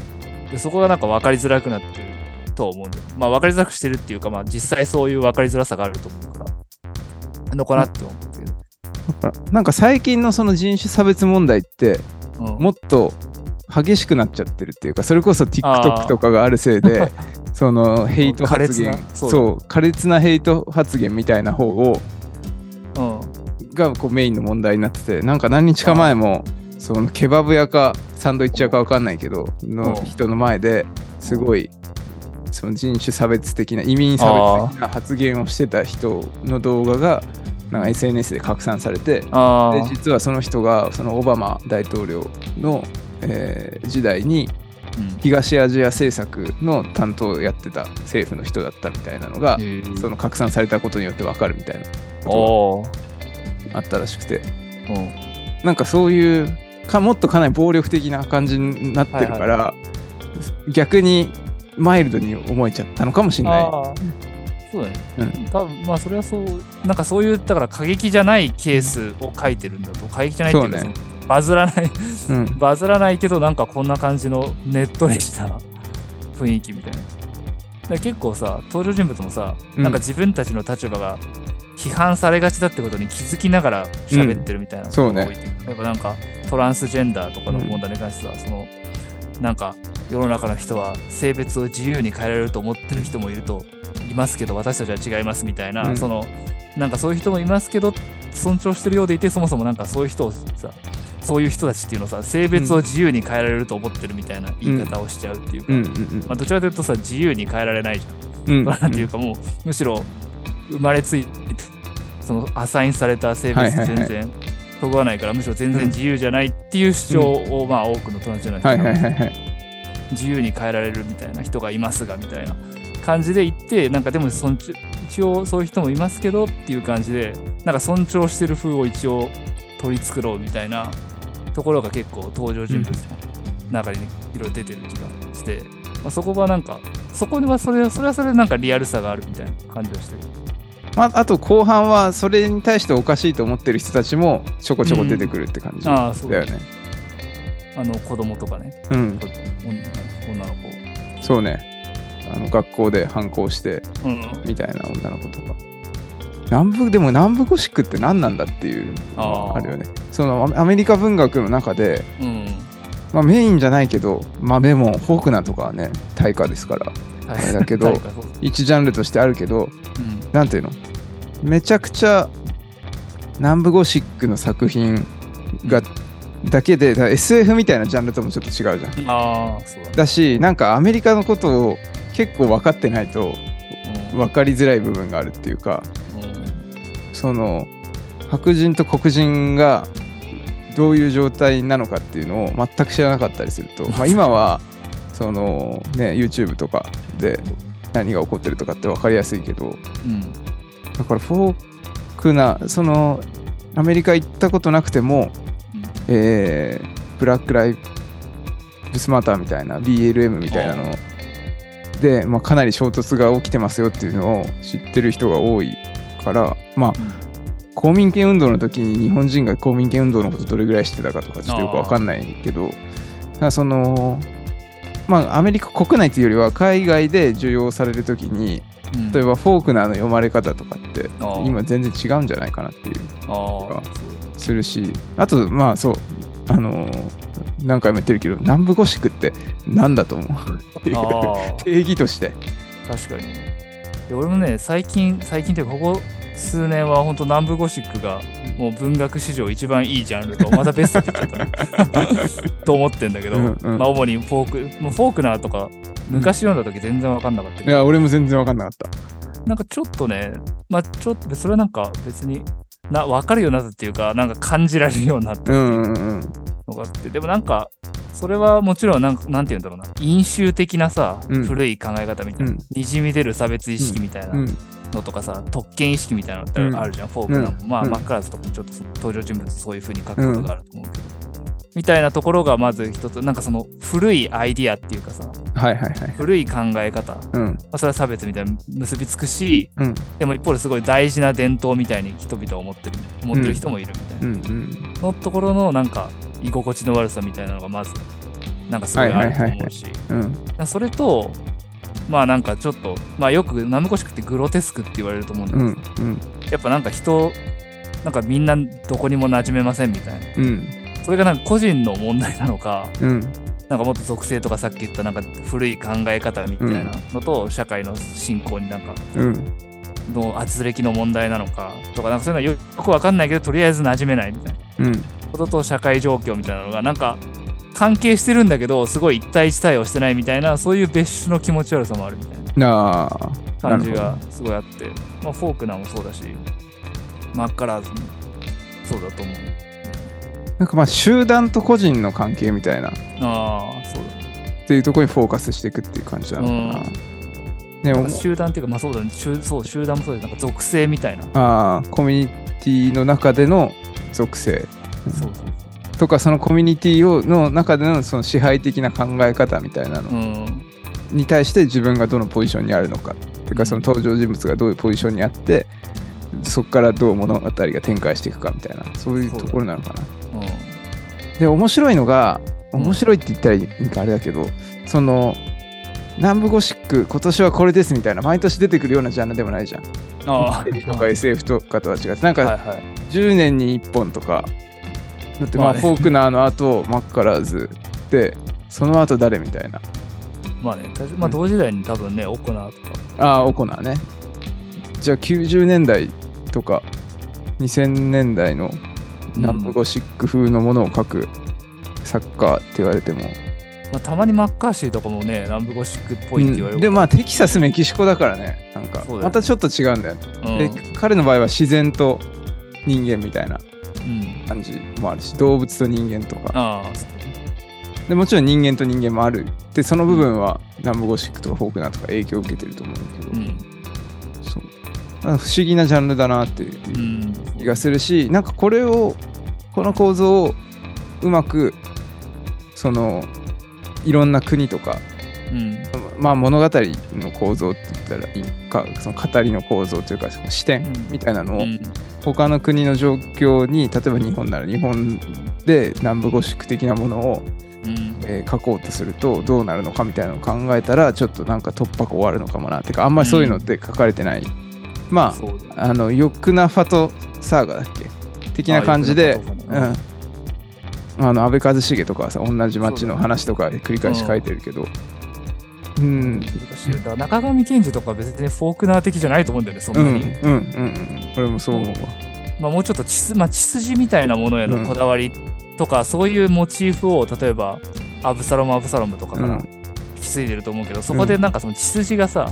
でそこがなんか分かりづらくなってると思うんで。まあ分かりづらくしてるっていうかまあ実際そういう分かりづらさがあると思うからのかなって思う。んですけど、だから なんか最近のその人種差別問題ってうん。もっと激しくなっちゃってるっていうかそれこそあ TikTok ー。とかがあるせいで そのヘイト発言そう苛烈なヘイト発言みたいな方をうん。がこうメインの問題になっててなんか何日か前もそのケバブ屋かサンドイッチ屋か分かんないけどのうん。人の前ですごいその人種差別的な移民差別的な発言をしてた人の動画がなんか SNS で拡散されてあで実はその人がそのオバマ大統領の、えー時代にうん。東アジア政策の担当をやってた政府の人だったみたいなのが、へー。その拡散されたことによって分かるみたいなことがあったらしくて。うん。なんかそういうかもっとかなり暴力的な感じになってるから、逆にマイルドに思えちゃったのかもしれない。そうだね、うん。多分まあそれはそうなんかそういうだから過激じゃないケースを書いてるんだと。過激じゃないっていうかバズらないうん。バズらないけどなんかこんな感じのねっとりした雰囲気みたいな。だ結構さ登場人物もさ、うん。なんか自分たちの立場が批判されがちだってことに気づきながら喋ってるみたいなそうね。やっぱなんかトランスジェンダーとかの問題に関しては、そのなんか世の中の人は性別を自由に変えられると思ってる人もいるといますけど私たちは違いますみたいな、うん。そのなんかそういう人もいますけど尊重してるようでいてそもそもなんかそういう人をさそういう人たちっていうのをさ性別を自由に変えられると思ってるみたいな言い方をしちゃうっていうか、まあ、どちらかというとさ自由に変えられないじゃん。うん。う んなんていうかもうむしろ生まれついてそのアサインされた性別全然そぐわないからむしろ全然自由じゃないっていう主張をまあ多くのトランスジェンダはいーの人が自由に変えられるみたいな人がいますがみたいな感じで言ってなんかでも尊重一応そういう人もいますけどっていう感じでなんか尊重してる風を一応取り繕うみたいなところが結構登場人物の中にいろいろ出てる気がして、まあ、そこはなんかそこにはそれそれはそれでなんかリアルさがあるみたいな感じがしてる。まあ、あと後半はそれに対しておかしいと思ってる人たちもちょこちょこ出てくるって感じああそうだよね。あの子供とかねうん、子女の子。そうね。あの学校で反抗してうん、みたいな女の子とか。南部でも南部ゴシックって何なんだっていうのあるよね。そのアアメリカ文学の中で、うん。まあ、メインじゃないけど、まあ、でもフォークナーとかはね対価ですからはあれだけど 一ジャンルとしてあるけどうん。なんていうの？めちゃくちゃ南部ゴシックの作品がだけで SF みたいなジャンルともちょっと違うじゃん。ああ、そうだ。だしなんかアメリカのことを結構分かってないとうん分かりづらい部分があるっていうかうんその白人と黒人がどういう状態なのかっていうのを全く知らなかったりすると、まあ、今はそのね YouTube とかで何が起こってるとかって分かりやすいけどうんだからフォークなそのアメリカ行ったことなくても、えーブラック・ライブスマターみたいな BLM みたいなの。で、まあ、かなり衝突が起きてますよっていうのを知ってる人が多いからまあ公民権運動の時に日本人が公民権運動のことどれぐらい知ってたかとかちょっとよくわかんないけどそのまあアメリカ国内というよりは海外で受容される時にうん。例えばフォークナーの読まれ方とかって今全然違うんじゃないかなっていうするしあとまあそうあのー何回も言ってるけど南部ゴシックって何だと思う？定義として。確かに。で俺もね、最近、最近というか、ここ数年は本当南部ゴシックがもう文学史上一番いいジャンルと、またベストって言っちゃった。と思ってんだけど、うんうん。まあ主にフォーク、もうフォークナーとか、昔読んだ時全然わかんなかったけど、いや俺も全然分かんなかったなんかちょっとね、まあちょっと、それはなんか別に、な、わかるようになったっていうか、なんか感じられるようになったってういうんうんうん。のがあって、でもなんか、それはもちろんなんか、なんて言うんだろうな、飲酒的なさ、うん。古い考え方みたいな、うん。にじみ出る差別意識みたいなうん。のとかさ、特権意識みたいなのってあるじゃん、フォークナーも。まあ、うん。マッカーズとかもちょっと登場人物そういう風に書くことがあると思うけど。みたいなところがまず一つ、なんかその古いアイディアっていうかさ、はいはいはい。古い考え方、まうん。あ、それは差別みたいに結びつくし、うん。でも一方ですごい大事な伝統みたいに人々は思ってる、思ってる人もいるみたいな。うんうん。のところのなんか居心地の悪さみたいなのがまずなんかすごいあると思うし、うん。それとまあなんかちょっとまあよくナムコシクってグロテスクって言われると思うんだうけど、んうん。やっぱなんか人なんかみんなどこにも馴染めませんみたいな。うんそれがなんか個人の問題なのかうん。なんかもっと属性とかさっき言ったなんか古い考え方みたいなのと社会の進行になんかうん。の圧力の問題なのかとかなんかそういうのはよよくわかんないけどとりあえず馴染めないみたいな。うん。ことと社会状況みたいなのがなんか関係してるんだけどすごい一対一対応してないみたいなそういう別種の気持ち悪さもあるみたいな感じがすごいあって、まあ、フォークナーもそうだしマッカラーズもそうだと思うなんかまあ集団と個人の関係みたいな。っああそうていうところにフォーカスしていくっていう感じなのかな、うねおだなんか集団っていうかまあそうだね。集そう集団もそうですなんか属性みたいな。ああコミュニティの中での属性。そうとかそのコミュニティをの中でのその支配的な考え方みたいなの。に対して自分がどのポジションにあるのかてうん。かその登場人物がどういうポジションにあってそこからどう物語が展開していくかみたいな。そういうところなのかな。うんで面白いのがうん。面白いって言ったらいいかあれだけどその南部ゴシック今年はこれですみたいな毎年出てくるようなジャンルでもないじゃん。あとか SF とかとは違って。なんかはいはい。10年に1本とか。だってままあフォークナーの後マッカラーズでその後誰みたいな。まあねまあ同時代に多分ねオコナーとか。ああオコナーね。じゃあ90年代とか2000年代の南部ゴシック風のものを書くサッカーって言われても、まあ、たまにマッカーシーとかもね南部ゴシックっぽいって言われるうん。でまあテキサスメキシコだからねなんか。またちょっと違うんだよね、うん。で彼の場合は自然と人間みたいなうん。感じもあるし動物と人間とか。でもちろん人間と人間もある。でその部分は南部ゴシックとかフォークナーとか影響を受けてると思うんだけど、うん不思議なジャンルだなっていううん。気がするしなんかこれをこの構造をうまくそのいろんな国とかうん。まあ物語の構造って言ったらいいかその語りの構造というかその視点うんみたいなのをうん他の国の状況に例えば日本なら日本で南部ゴシック的なものを、うん。えー書こうとするとどうなるのかみたいなのを考えたらちょっとなんか突破口終わるのかもなっていうかあんまりそういうのって書かれてない、まあ。あのヨックナファトサーガだっけ的な感じでうん。あの安倍一茂とかはさ同じ町の話とか繰り返し書いてるけど。うん。中上健二とか別にフォークナー的じゃないと思うんだよね、そんうなんに。うんうんうん。俺もそう思うわ。まあ、もうちょっと血す、まあ、血筋みたいなものへのこだわりとか、そういうモチーフを例えばアブサロム・アブサロムとかからうん。引き継いでると思うけど、そこでなんかその血筋がさ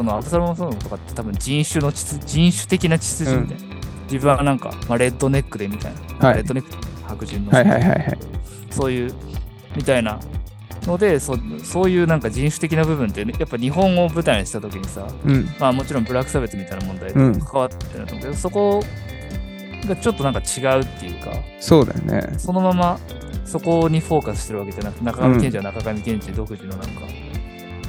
そのアブサロム・アブサロムとかって多分人種の血筋人種的な血筋みたいな、自分はなんか、まあ、レッドネックでみたいな、はい。レッドネック白人の、はいはいはいはい。そういうみたいな。のでそそういうなんか人種的な部分って、ね、やっぱ日本を舞台にした時にさうん。まあもちろんブラック差別みたいな問題うん。と関わってると思うけど、そこがちょっとなんか違うっていうかそうだよね。そのままそこにフォーカスしてるわけじゃなく中上健二は中上健二独自のなんか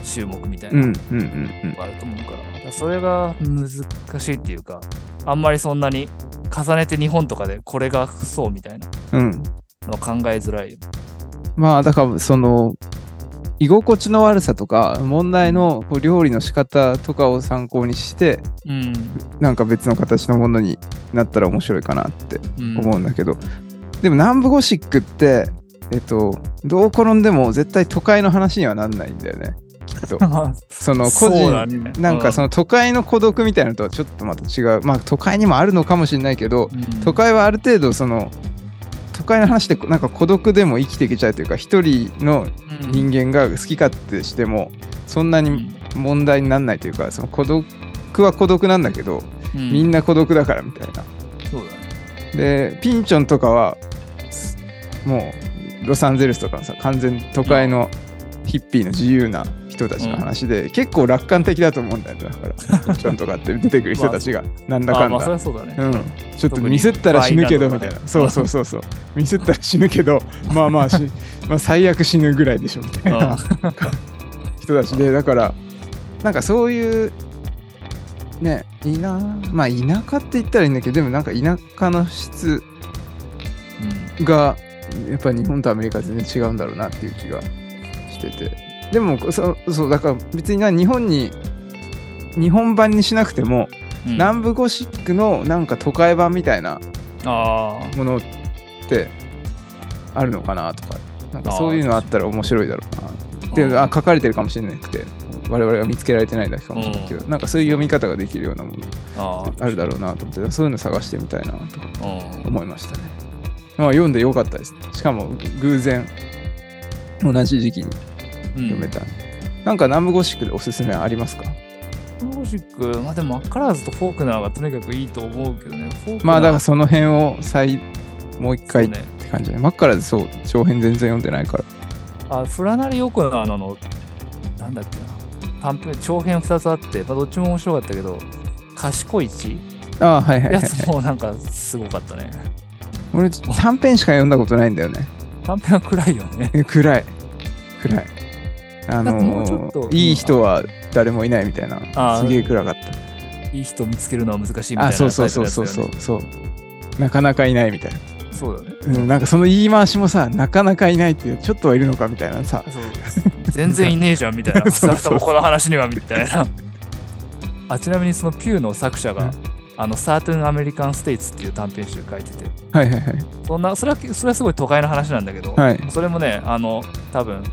注目みたいな。のうんうんうん。があると思うから,、それが難しいっていうかあんまりそんなに重ねて日本とかでこれがそうみたいな。うん。うんのは考えづらいよ。まあだからその居心地の悪さとか問題の料理の仕方とかを参考にしてうん。なんか別の形のものになったら面白いかなってうん。思うんだけど、でも南部ゴシックってえっとどう転んでも絶対都会の話にはなんないんだよねと その個人だね。なんかその都会の孤独みたいなのとはちょっとまた違う。まあ都会にもあるのかもしれないけどうん。都会はある程度その都会の話でなんか孤独でも生きていけちゃうというか一人のうん人間が好き勝手してもそんなにうん問題にならないというかその孤独は孤独なんだけどうん。みんな孤独だからみたいな。そうだね。でピンチョンとかはすもうロサンゼルスとかのさ完全に都会のヒッピーの自由な人たちの話で、結構楽観的だと思うんだよねだから。ピンチョンとかって出てくる人たちがなんだかんあまあそれだ。はそうだね。うん、ちょっとミスったら死ぬけどみたいな、そうそうそうそう。ミスったら死ぬけどまあまあし まあ最悪死ぬぐらいでしょみたいな。人たちでだからなんかそういうねいなまあ田舎って言ったらいいんだけどでもなんか田舎の質うん。がやっぱり日本とアメリカは全然違うんだろうなっていう気がしてて。でもそそうだから別にな日本に日本版にしなくても、うん。南部ゴシックのなんか都会版みたいなあものってあるのかなとか。なんかそういうのあったら面白いだろうなあ。って。いうのあ書かれてるかもしれなくて我々が見つけられてないだけかもしれないけど、なんかそういう読み方ができるようなものあるだろうなと思ってそういうの探してみたいなと思いましたね。まあ読んでよかったです。しかも偶然同じ時期に読めた。なんか南部ゴシックでおすすめありますか？ロジック、まあでもマッカラーズとフォークナーがとにかくいいと思うけどね。まあだからその辺を再もう一回って感じで、マッカラでそう長編全然読んでないから。あ、フラナリ・オコナーのあの、なんだっけな。短編、長編2つあって、まあどっちも面白かったけど、賢い地ああはいはいはい、やはい。つもなんかすごかったね。俺短編しか読んだことないんだよね。短編は暗いよね。え暗い。暗い。あのーいい人は誰もいないみたいな。すげえ暗かった。いい人見つけるのは難しいみたいなあ、そうそうそうそうそう。なかなかいないみたいな。そうだね。うん、なんかその言い回しもさ、なかなかいないって、ちょっとはいるのかみたいなさ、全然いねえじゃんみたいな。少なくともこの話にはみたいな。あちなみにそのピューの作者が、うんあの、サートゥン・アメリカン・ステイツっていう短編集書いてて、はいはいはい。そんなそれはそれはすごい都会の話なんだけど、はい。それもね、あの、多分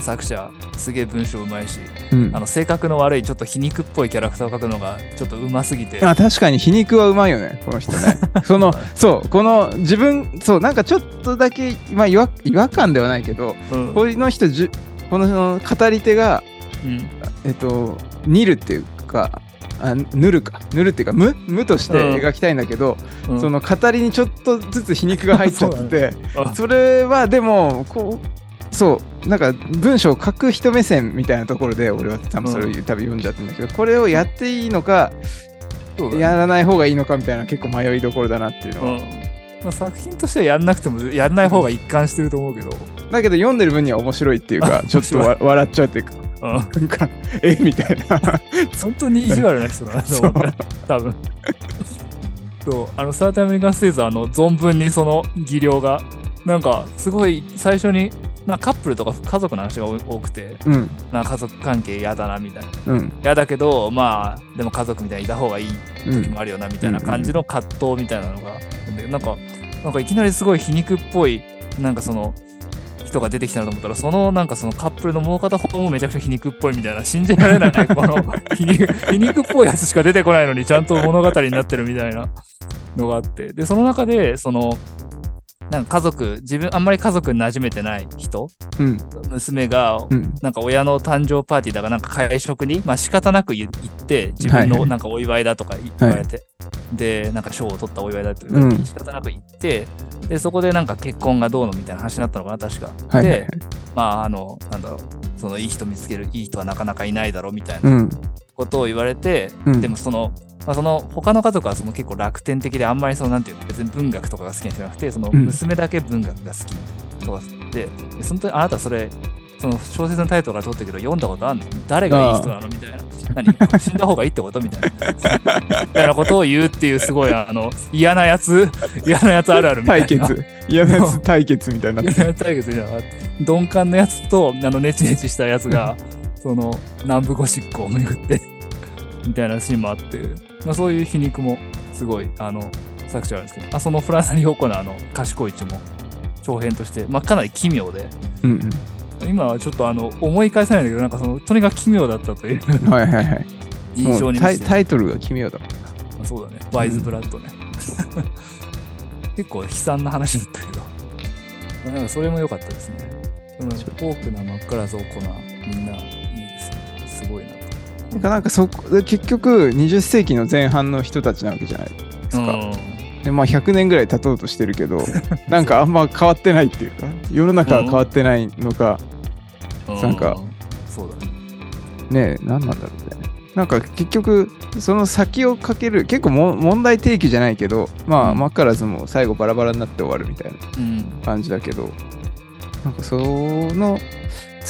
作者、すげえ文章うまいし、うん。あ、の性格の悪い、ちょっと皮肉っぽいキャラクターを描くのがちょっとうますぎて、あ確かに皮肉はうまいよね、この人ね。その、そう、この自分、そう、なんかちょっとだけ、まあ違和違和感ではないけど、うん。この人じゅ、この語り手が、うん。えっと、煮るっていうか、あ塗るか、塗るっていうか、無無としてうん。描きたいんだけど、うん。その語りにちょっとずつ皮肉が入っちゃってて、あそれはでもこうそうなんか文章を書く人目線みたいなところで俺は多分それを多分読んじゃってるんだけどこれをやっていいのかね。やらない方がいいのかみたいな結構迷いどころだなっていうのは、うん。まあ、作品としてはやんなくてもやんない方が一貫してると思うけど、だけど読んでる分には面白いっていうかあ ちょっとわ笑っちゃうっていうか。うん、なんかえ？みたいな。本当に意地悪な人だなと思った多分。そう。あのスタートアメリカンステーズはあの存分にその技量がなんかすごい最初になんかカップルとか家族の話が多多くてうん。な家族関係嫌だなみたいな。うん。嫌だけどまあでも家族みたいにいた方がいいうん。時もあるよなみたいな感じの葛藤みたいなのが、でなんかなんかいきなりすごい皮肉っぽいなんかその人が出てきたなと思ったらそのなんかそのカップルのもう片方もめちゃくちゃ皮肉っぽいみたいな信じられない この皮肉皮肉っぽいやつしか出てこないのにちゃんと物語になってるみたいなのがあって。でその中でそのなんか家族自分あんまり家族に馴染めてない人うん。娘がうん。なんか親の誕生パーティーだからなんか会食に、まあ仕方なく言行って、自分はいはい。のなんかお祝いだとか言われて、で、なんか賞を取ったお祝いだって言われて、うん。仕方なく行って、で、そこでなんか結婚がどうのみたいな話になったのかな、確か。はいはいはい。で、まああの、なんだろう、そのいい人見つける、いい人はなかなかいないだろうみたいな。うんことを言われて、うん。でもその、まあ、その他の家族はその結構楽天的であんまりそのなんていうの別に文学とかが好きな人じゃなくてそのうん。娘だけ文学が好きとかででその時あなたそれその小説のタイトルから取ってるけど読んだことあるの？誰がいい人なの？みたいな。何？死んだ方がいいってこと？みたいな。みたいなことを言うっていうすごいあの嫌なやつ嫌なやつあるあるみたいな。対決。嫌なやつ対決みたいにな対決じゃなかった鈍感なやつとあのネチネチしたやつがその南部ゴシックを巡って みたいなシーンもあって、まあ、そういう皮肉もすごいあの作者あるんですけどあそのフランスに横のあの賢い地も長編として、まあ、かなり奇妙でうん今はちょっとあの思い返せないんだけどなんかそのとにかく奇妙だったといううんはいはいはい。印象に満ちて。タイトルが奇妙だもんまあそうだね。ワイズブラッドね、結構悲惨な話だったけど。まあなんかそれも良かったですね。でもフォークな真っ暗ゾウコナみんなごいななんかなんかそこで結局20世紀の前半の人たちなわけじゃないですか、でまあ100年ぐらい経とうとしてるけど なんかあんま変わってないっていうか世の中は変わってないのか、うん。なんかそうだね。ねえ何なんだろうね。なんか結局その先をかける結構も問題提起じゃないけどまあ、うん。マッカラズも最後バラバラになって終わるみたいなうん。感じだけどなんかその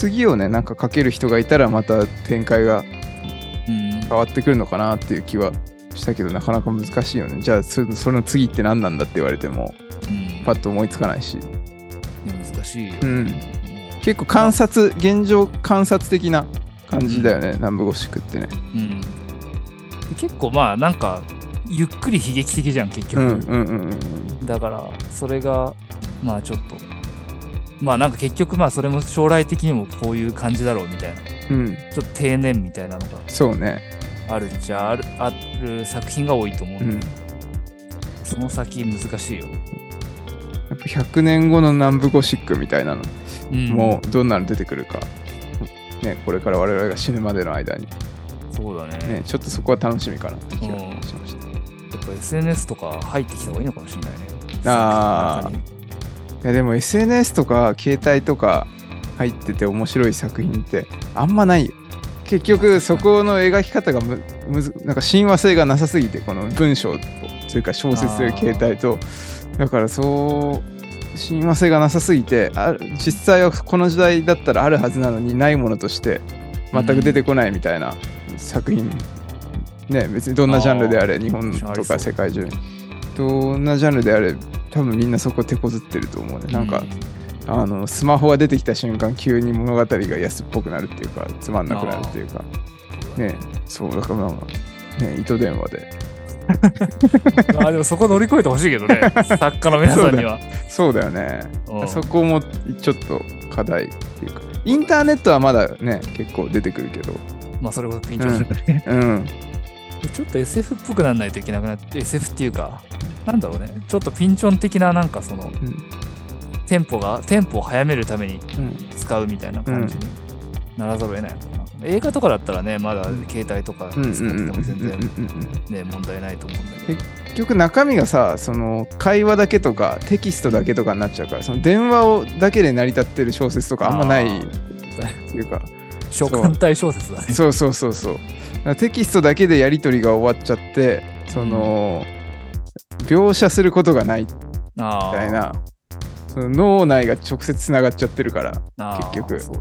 次をねなんかかける人がいたらまた展開がうん。変わってくるのかなっていう気はしたけどなかなか難しいよね。じゃあそその次って何なんだって言われてもうん。パッと思いつかないし、難しいよ、うん、結構観察現状観察的な感じだよね、南部ゴシックってね。うん。結構まあなんかゆっくり悲劇的じゃん結局、うんうんうんうん。だからそれがまあちょっとまあなんか結局まあそれも将来的にもこういう感じだろうみたいな。ちうん。ょっと定年みたいなのがそうね。あるっちゃあるある作品が多いと思う、うん。んその先難しいよ、やっぱ100年後の南部ゴシックみたいなのうん、もうどんなの出てくるか、ね、これから我々が死ぬまでの間に、そうだね。ね、ちょっとそこは楽しみかなって気がうんしました。やっぱ SNS とか入ってきた方がいいのかもしれないね。あー。中にいやでも SNS とか携帯とか入ってて面白い作品ってあんまないよ。結局そこの描き方がむむずなんか親和性がなさすぎてこの文章とそれから小説という形態と。だからそう親和性がなさすぎてあ実際はこの時代だったらあるはずなのにないものとして全く出てこないみたいな作品、ね別にどんなジャンルであれ日本とか世界中に。どんなジャンルであれ多分みんなそこ手こずってると思うね。なんか、あのスマホが出てきた瞬間急に物語が安っぽくなるっていうかつまんなくなるっていうか。ねそうだからまあね糸電話で。あーでもそこ乗り越えてほしいけどね。作家の皆さんには。そうだよ。ね。うん。そこもちょっと課題っていうか。インターネットはまだね結構出てくるけど。まあそれこそピンチョンだね、うんちょっと SF っぽくならないといけなくなって SF っていうかなんだろうね。ちょっとピンチョン的ななんかそのうんテンポがテンポを速めるためにうん使うみたいな感じにならざるを得ないのかな、映画とかだったらねまだ携帯とかうんうん使ってても全然うん。うんうんね問題ないと思うんだけど。結局中身がさその会話だけとかテキストだけとかになっちゃうからその電話をだけで成り立ってる小説とかあんまないっあていうか。召喚体小説だね。そうそうそうそうテキストだけでやり取りが終わっちゃってその、描写することがないみあたいな。その脳内が直接つながっちゃってるから結局。そね。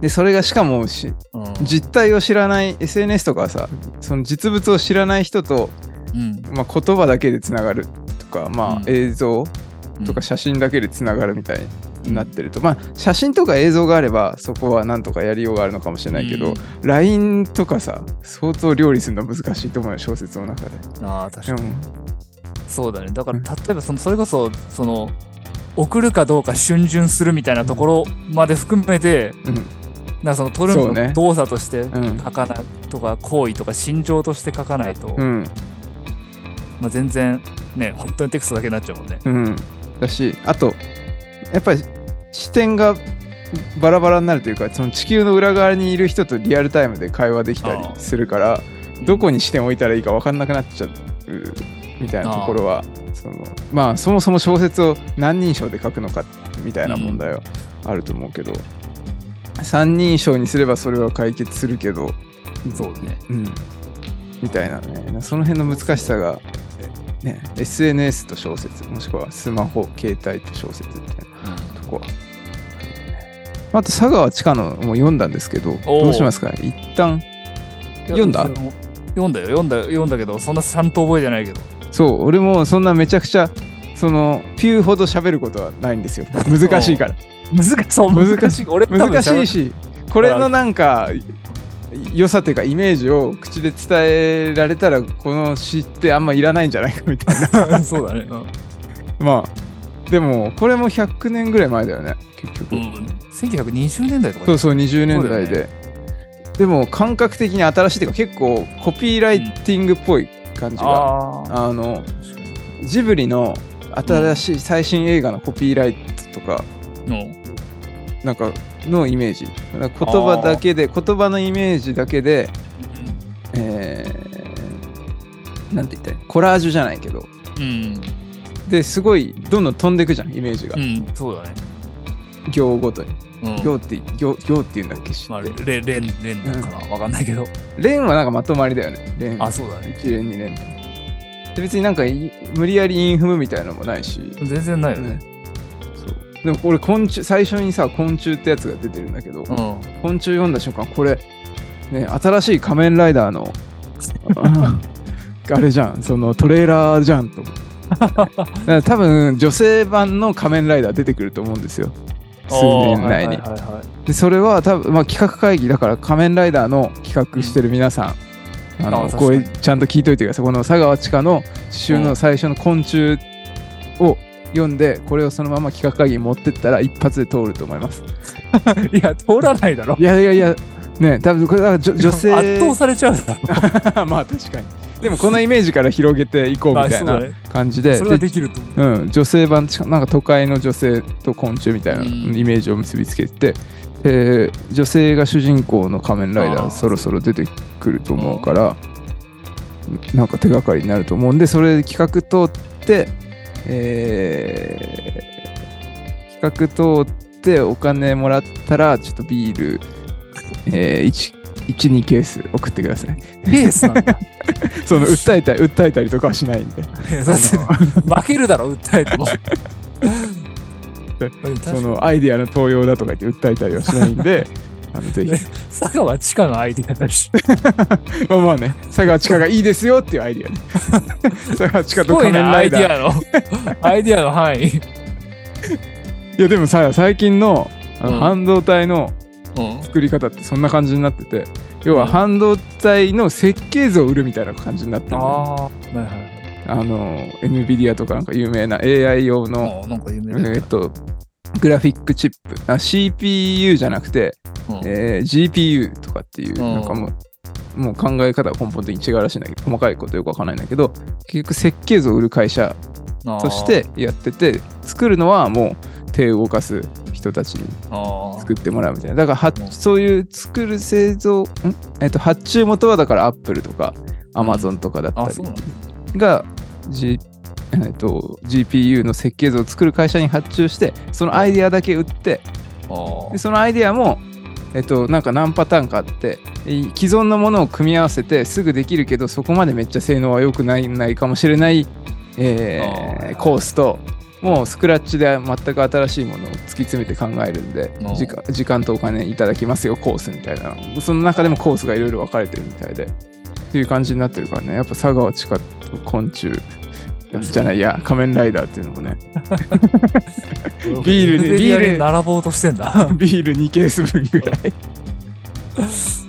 でそれがしかもしうん。実態を知らない SNS とかはさその実物を知らない人と、うん。まあ、言葉だけでつながるとか、まあうん。映像とか写真だけでつながるみたいになってると、まあ写真とか映像があればそこはなんとかやりようがあるのかもしれないけど、うん。LINE とかさ相当料理するの難しいと思うよ小説の中で。ああ確かに。うん。そうだね。だからうん。例えばそのそれこそその送るかどうか逡巡するみたいなところまで含めて、うん。なその取るそうね。動作としてうん。書かないとか行為とか心情として書かないと、うん。まあ、全然ね本当にテクストだけになっちゃうもんね。うん、だしあとやっぱり視点がバラバラになるというかその地球の裏側にいる人とリアルタイムで会話できたりするからどこに視点を置いたらいいか分かんなくなっちゃうみたいなところはそのまあそもそも小説を何人称で書くのかみたいな問題はあると思うけど、三人称にすればそれは解決するけど、そうね。うん、みたいなね。その辺の難しさが、ね、SNS と小説もしくはスマホ携帯と小説みたいなとこはあと佐川千佳のも読んだんですけどどうしますか？一旦読んだ？読んだよ。読んだ読んだけどそんなちゃんと覚えてないけど。そう俺もそんなめちゃくちゃそのピューほど喋ることはないんですよ。難しいから。難しそう難難しい。俺難しいしこれのなんか良さというかイメージを口で伝えられたらこの詩ってあんまいらないんじゃないかみたいな。そうだね。うん。まあでもこれも100年ぐらい前だよね結局、うん、1920年代とかそうそう20年代そうだよで、でも感覚的に新しいっていうか結構コピーライティングっぽい感じが、ああのジブリの新しい最新映画のコピーライトとか。あ。のなんかのイメージ。言葉だけで言葉のイメージだけでえー、なんて言ったらコラージュじゃないけど。うん。ですごいどんどん飛んでくじゃんイメージが、うん、そうだね。行ごとにうん。行って行行っていうんだっけ？知まあ、ってレレン、レンなのかなわかんないけど。連はなんかまとまりだよね連あ、そうだね。一連二連で別になんかい無理やりインフムみたいなのもないし、全然ないよね。ねそうでも俺昆虫最初にさ昆虫ってやつが出てるんだけど、うん。昆虫読んだ瞬間これね新しい仮面ライダーの あれじゃんそのトレーラーじゃんと思って多分女性版の仮面ライダー出てくると思うんですよ。数年内に。はいはいはいはい。でそれは多分、まあ、企画会議だから仮面ライダーの企画してる皆さん、ああのこれちゃんと聞いといてください。この佐川千佳の詩集の最初の昆虫を読んでこれをそのまま企画会議に持ってったら一発で通ると思います。いや、通らないだろ。い。やいやいやね多分これ女性圧倒されちゃうだろ。まあ確かにでもこのイメージから広げていこうみたいな感じで。それはでできると思う。うん、女性版なんか都会の女性と昆虫みたいなうん。イメージを結びつけて、えー女性が主人公の仮面ライダあー。ーそろそろ出てくると思うからなんか手がかりになると思うんでそれで企画通って、えー企画通ってお金もらったらちょっとビール、えー、12ケース送ってくださいペースなんだ。その訴えたり訴えたりとかはしないんで負けるだろ、訴えても。そのアイディアの盗用だとか言って訴えたりはしないんで、あのぜひ、ね佐川地下のアイディアだし。まあまあね、佐川千佳がいいですよっていうアイディアね。佐川千佳と仮面な、アイライダー。ディアの。アイディアの範囲。いやでもさ、最近のあのうん半導体のうん。作り方ってそんな感じになってて、要はうん。半導体の設計図を売るみたいな感じになってるあの、あ、はいはい。あの、NVIDIA とかなんか有名な AI 用の、えっと、グラフィックチップ。あ CPU じゃなくて、うん。えー GPU とかっていう、うん。なんかもう、もう考え方が根本的に違うらしいんだけど、細かいことよくわかんないんだけど、結局設計図を売る会社としてやってて、作るのはもう手を動かす人たちに作ってもらうみたいな。だからそういう作る製造、ん？えっと、発注元はだから Apple とか Amazon とかだったあ、りそうなんだ。が、G えっと、GPU の設計図を作る会社に発注して、そのアイデアだけ売って、あでそのアイデアもえっとなんか何パターンかあってい既存のものを組み合わせてすぐできるけどそこまでめっちゃ性能は良くないないかもしれない、えーあー。コースともうスクラッチで全く新しいものを突き詰めて考えるんで時間時間とお金いただきますよコースみたいなその中でもコースがいろいろ分かれてるみたいで。っていう感じになってるからね。やっぱ佐川地下と昆虫じゃないいや仮面ライダーっていうのもね。ビールにビール並ぼうとしてんだ。ビール2ケース分ぐらい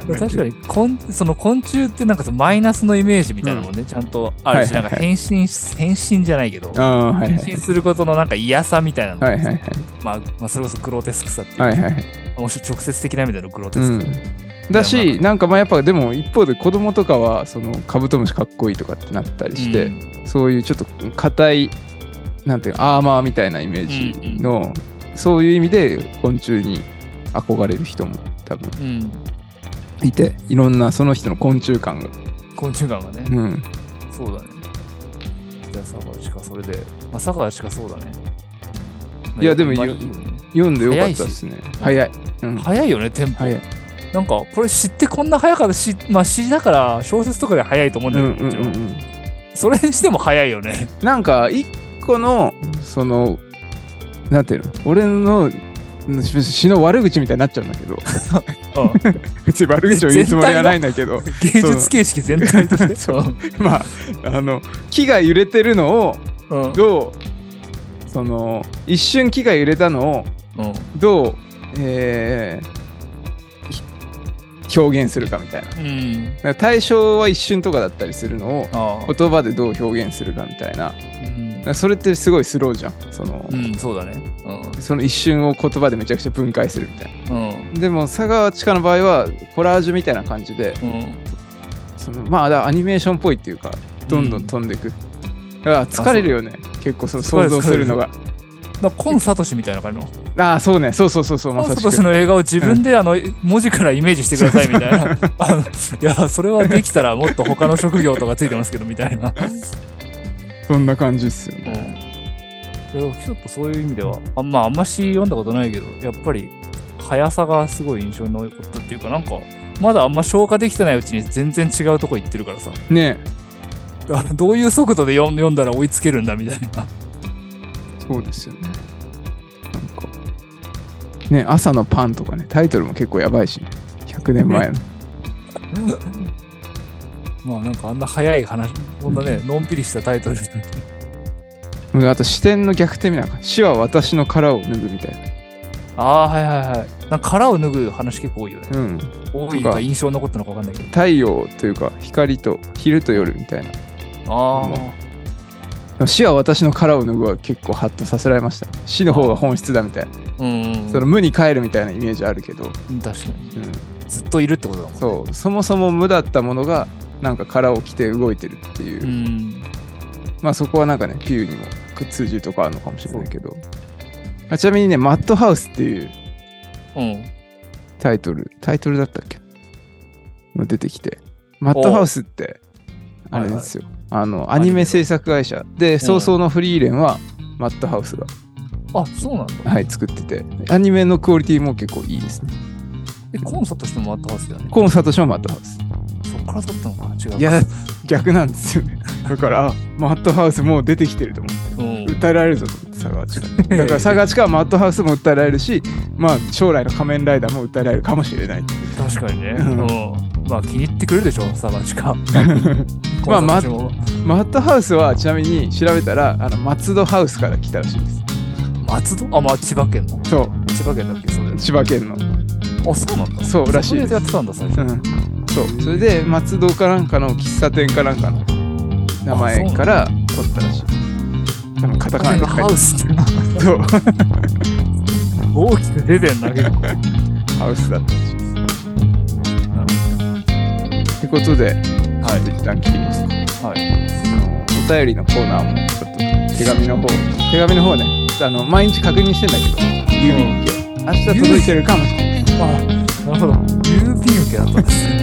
確かに昆その昆虫ってなんかそのマイナスのイメージみたいなのもね、ちゃんとあるし、なんか変身し変身じゃないけど、ああはいはい変身することのなんか嫌さみたいなの、はいはいはい。まあ、まあそれこそグロテスクさっていう。か、はいはい。直接的な意味でのグロテスク、う。ん。だしなんかまあやっぱでも一方で子供とかはそのカブトムシかっこいいとかってなったりして、うん。そういうちょっと硬いなんていうのアーマーみたいなイメージの、そういう意味で昆虫に憧れる人も多分うん、いていろんなその人の昆虫感が、昆虫感がね、うん、そうだね。じゃあ、佐川地下、それで、まあ、佐川地下そうだね。いやでも読んでよかったですね。早いうん、早いよね、テンポ。早い。なんか、これ知ってこんな早かったし、まあ詩だから小説とかで早いと思うんうんだけど、うんうんうん。それにしても早いよね。なんか一個のそのなんていうの？俺の詩の悪口みたいになっちゃうんだけど 別に悪口を言うつもりはないんだけど芸術形式全体として。そうまああの木が揺れてるのをうん。うん。どうその一瞬木が揺れたのをうん。どう、えーひ表現するかみたいなうん。ら対象は一瞬とかだったりするのを。言葉でどう表現するかみたいなそれってすごいスローじゃんその、うん、そうだね。その一瞬を言葉でめちゃくちゃ分解するみたいうん。なでも佐川千佳の場合はコラージュみたいな感じでうん。うん。そのまあアニメーションっぽいっていうかどんどん飛んでいく、だから疲れるよね結構その想像するのがだコンサトシみたいな感じの？ああそうねそうそうそうそうまコンサトシの映画を自分であの文字からイメージしてくださいみたいな。あのいや、それはできたらもっと他の職業とかついてますけどみたいな。そんな感じっすよね。うん。ちょっとそういう意味では、あんまあ、あんまし読んだことないけど、やっぱり速さがすごい印象に残ったっていうか、なんか、まだあんま消化できてないうちに全然違うとこ行ってるからさ、ね。あどういう速度で読ん読んだら追いつけるんだみたいな。そうですよね。なんかね朝のパンとかねタイトルも結構やばいしね。100年前のまあなんかあんな速い話、こんなね、のんぴりしたタイトルで。うんあと視点の逆転みたいな死は私の殻を脱ぐみたいなああ、はいはいはい。なんか殻を脱ぐ話結構多いよね。うん多いか印象に残ったのかわかんないけど。太陽というか光と昼と夜みたいなああ、死は私の殻を脱ぐは結構ハッとさせられました死の方が本質だみたいな、うん、うん。その無に帰るみたいなイメージあるけど、うん確かに。うん、ずっといるってことだもん。そうそもそも無だったものがなんか殻を着て動いてるっていう、うん。まあそこはなんかねピューにも通じるとこあるのかもしれないけど。あちなみにね「マッドハウス」っていううん。タイトルタイトルだったっけ？の出てきて。マッドハウスってあれですよ、あのアニメ制作会社。で早々のフリーレンはマッドハウスが、あ、そうなんだ。はい、作ってて。アニメのクオリティも結構いいですね。え、コンサートしてもあったはずだよね。コンサートショーマッドハウスそっから撮ったのか違うか。いや逆なんですよね だからあマッドハウスもう出てきてると思ってうん。訴えられるぞと思って佐川地下だから佐川地下はマッドハウスも訴えられるし まあ将来の仮面ライダーも訴えられるかもしれない確かにね。ううんん。まあ気に入ってくれるでしょ、サバチカ。まあまコンサートもマッドハウスはちなみに調べたらあの松戸ハウスから来たらしいです松戸？あ、まあ千葉県の。そう千葉県だっけ、それ。千葉県のあ、そうなんだ。そうらしいやってたんだ、最初。うんそう。それで松戸かなんかの喫茶店かなんかの名前から取ったらしい。多分カタカナで書いてハウスってそう。大きく出てんだけど。ハウスだったらしい。ですってことで、はい、一旦切ります。かはい。お便りのコーナーもちょっと手紙の方。手紙の方ね。あの毎日確認してんだけど郵便受け明日届いてるかも。しれないあ、なるほど。郵便受けだったんですね。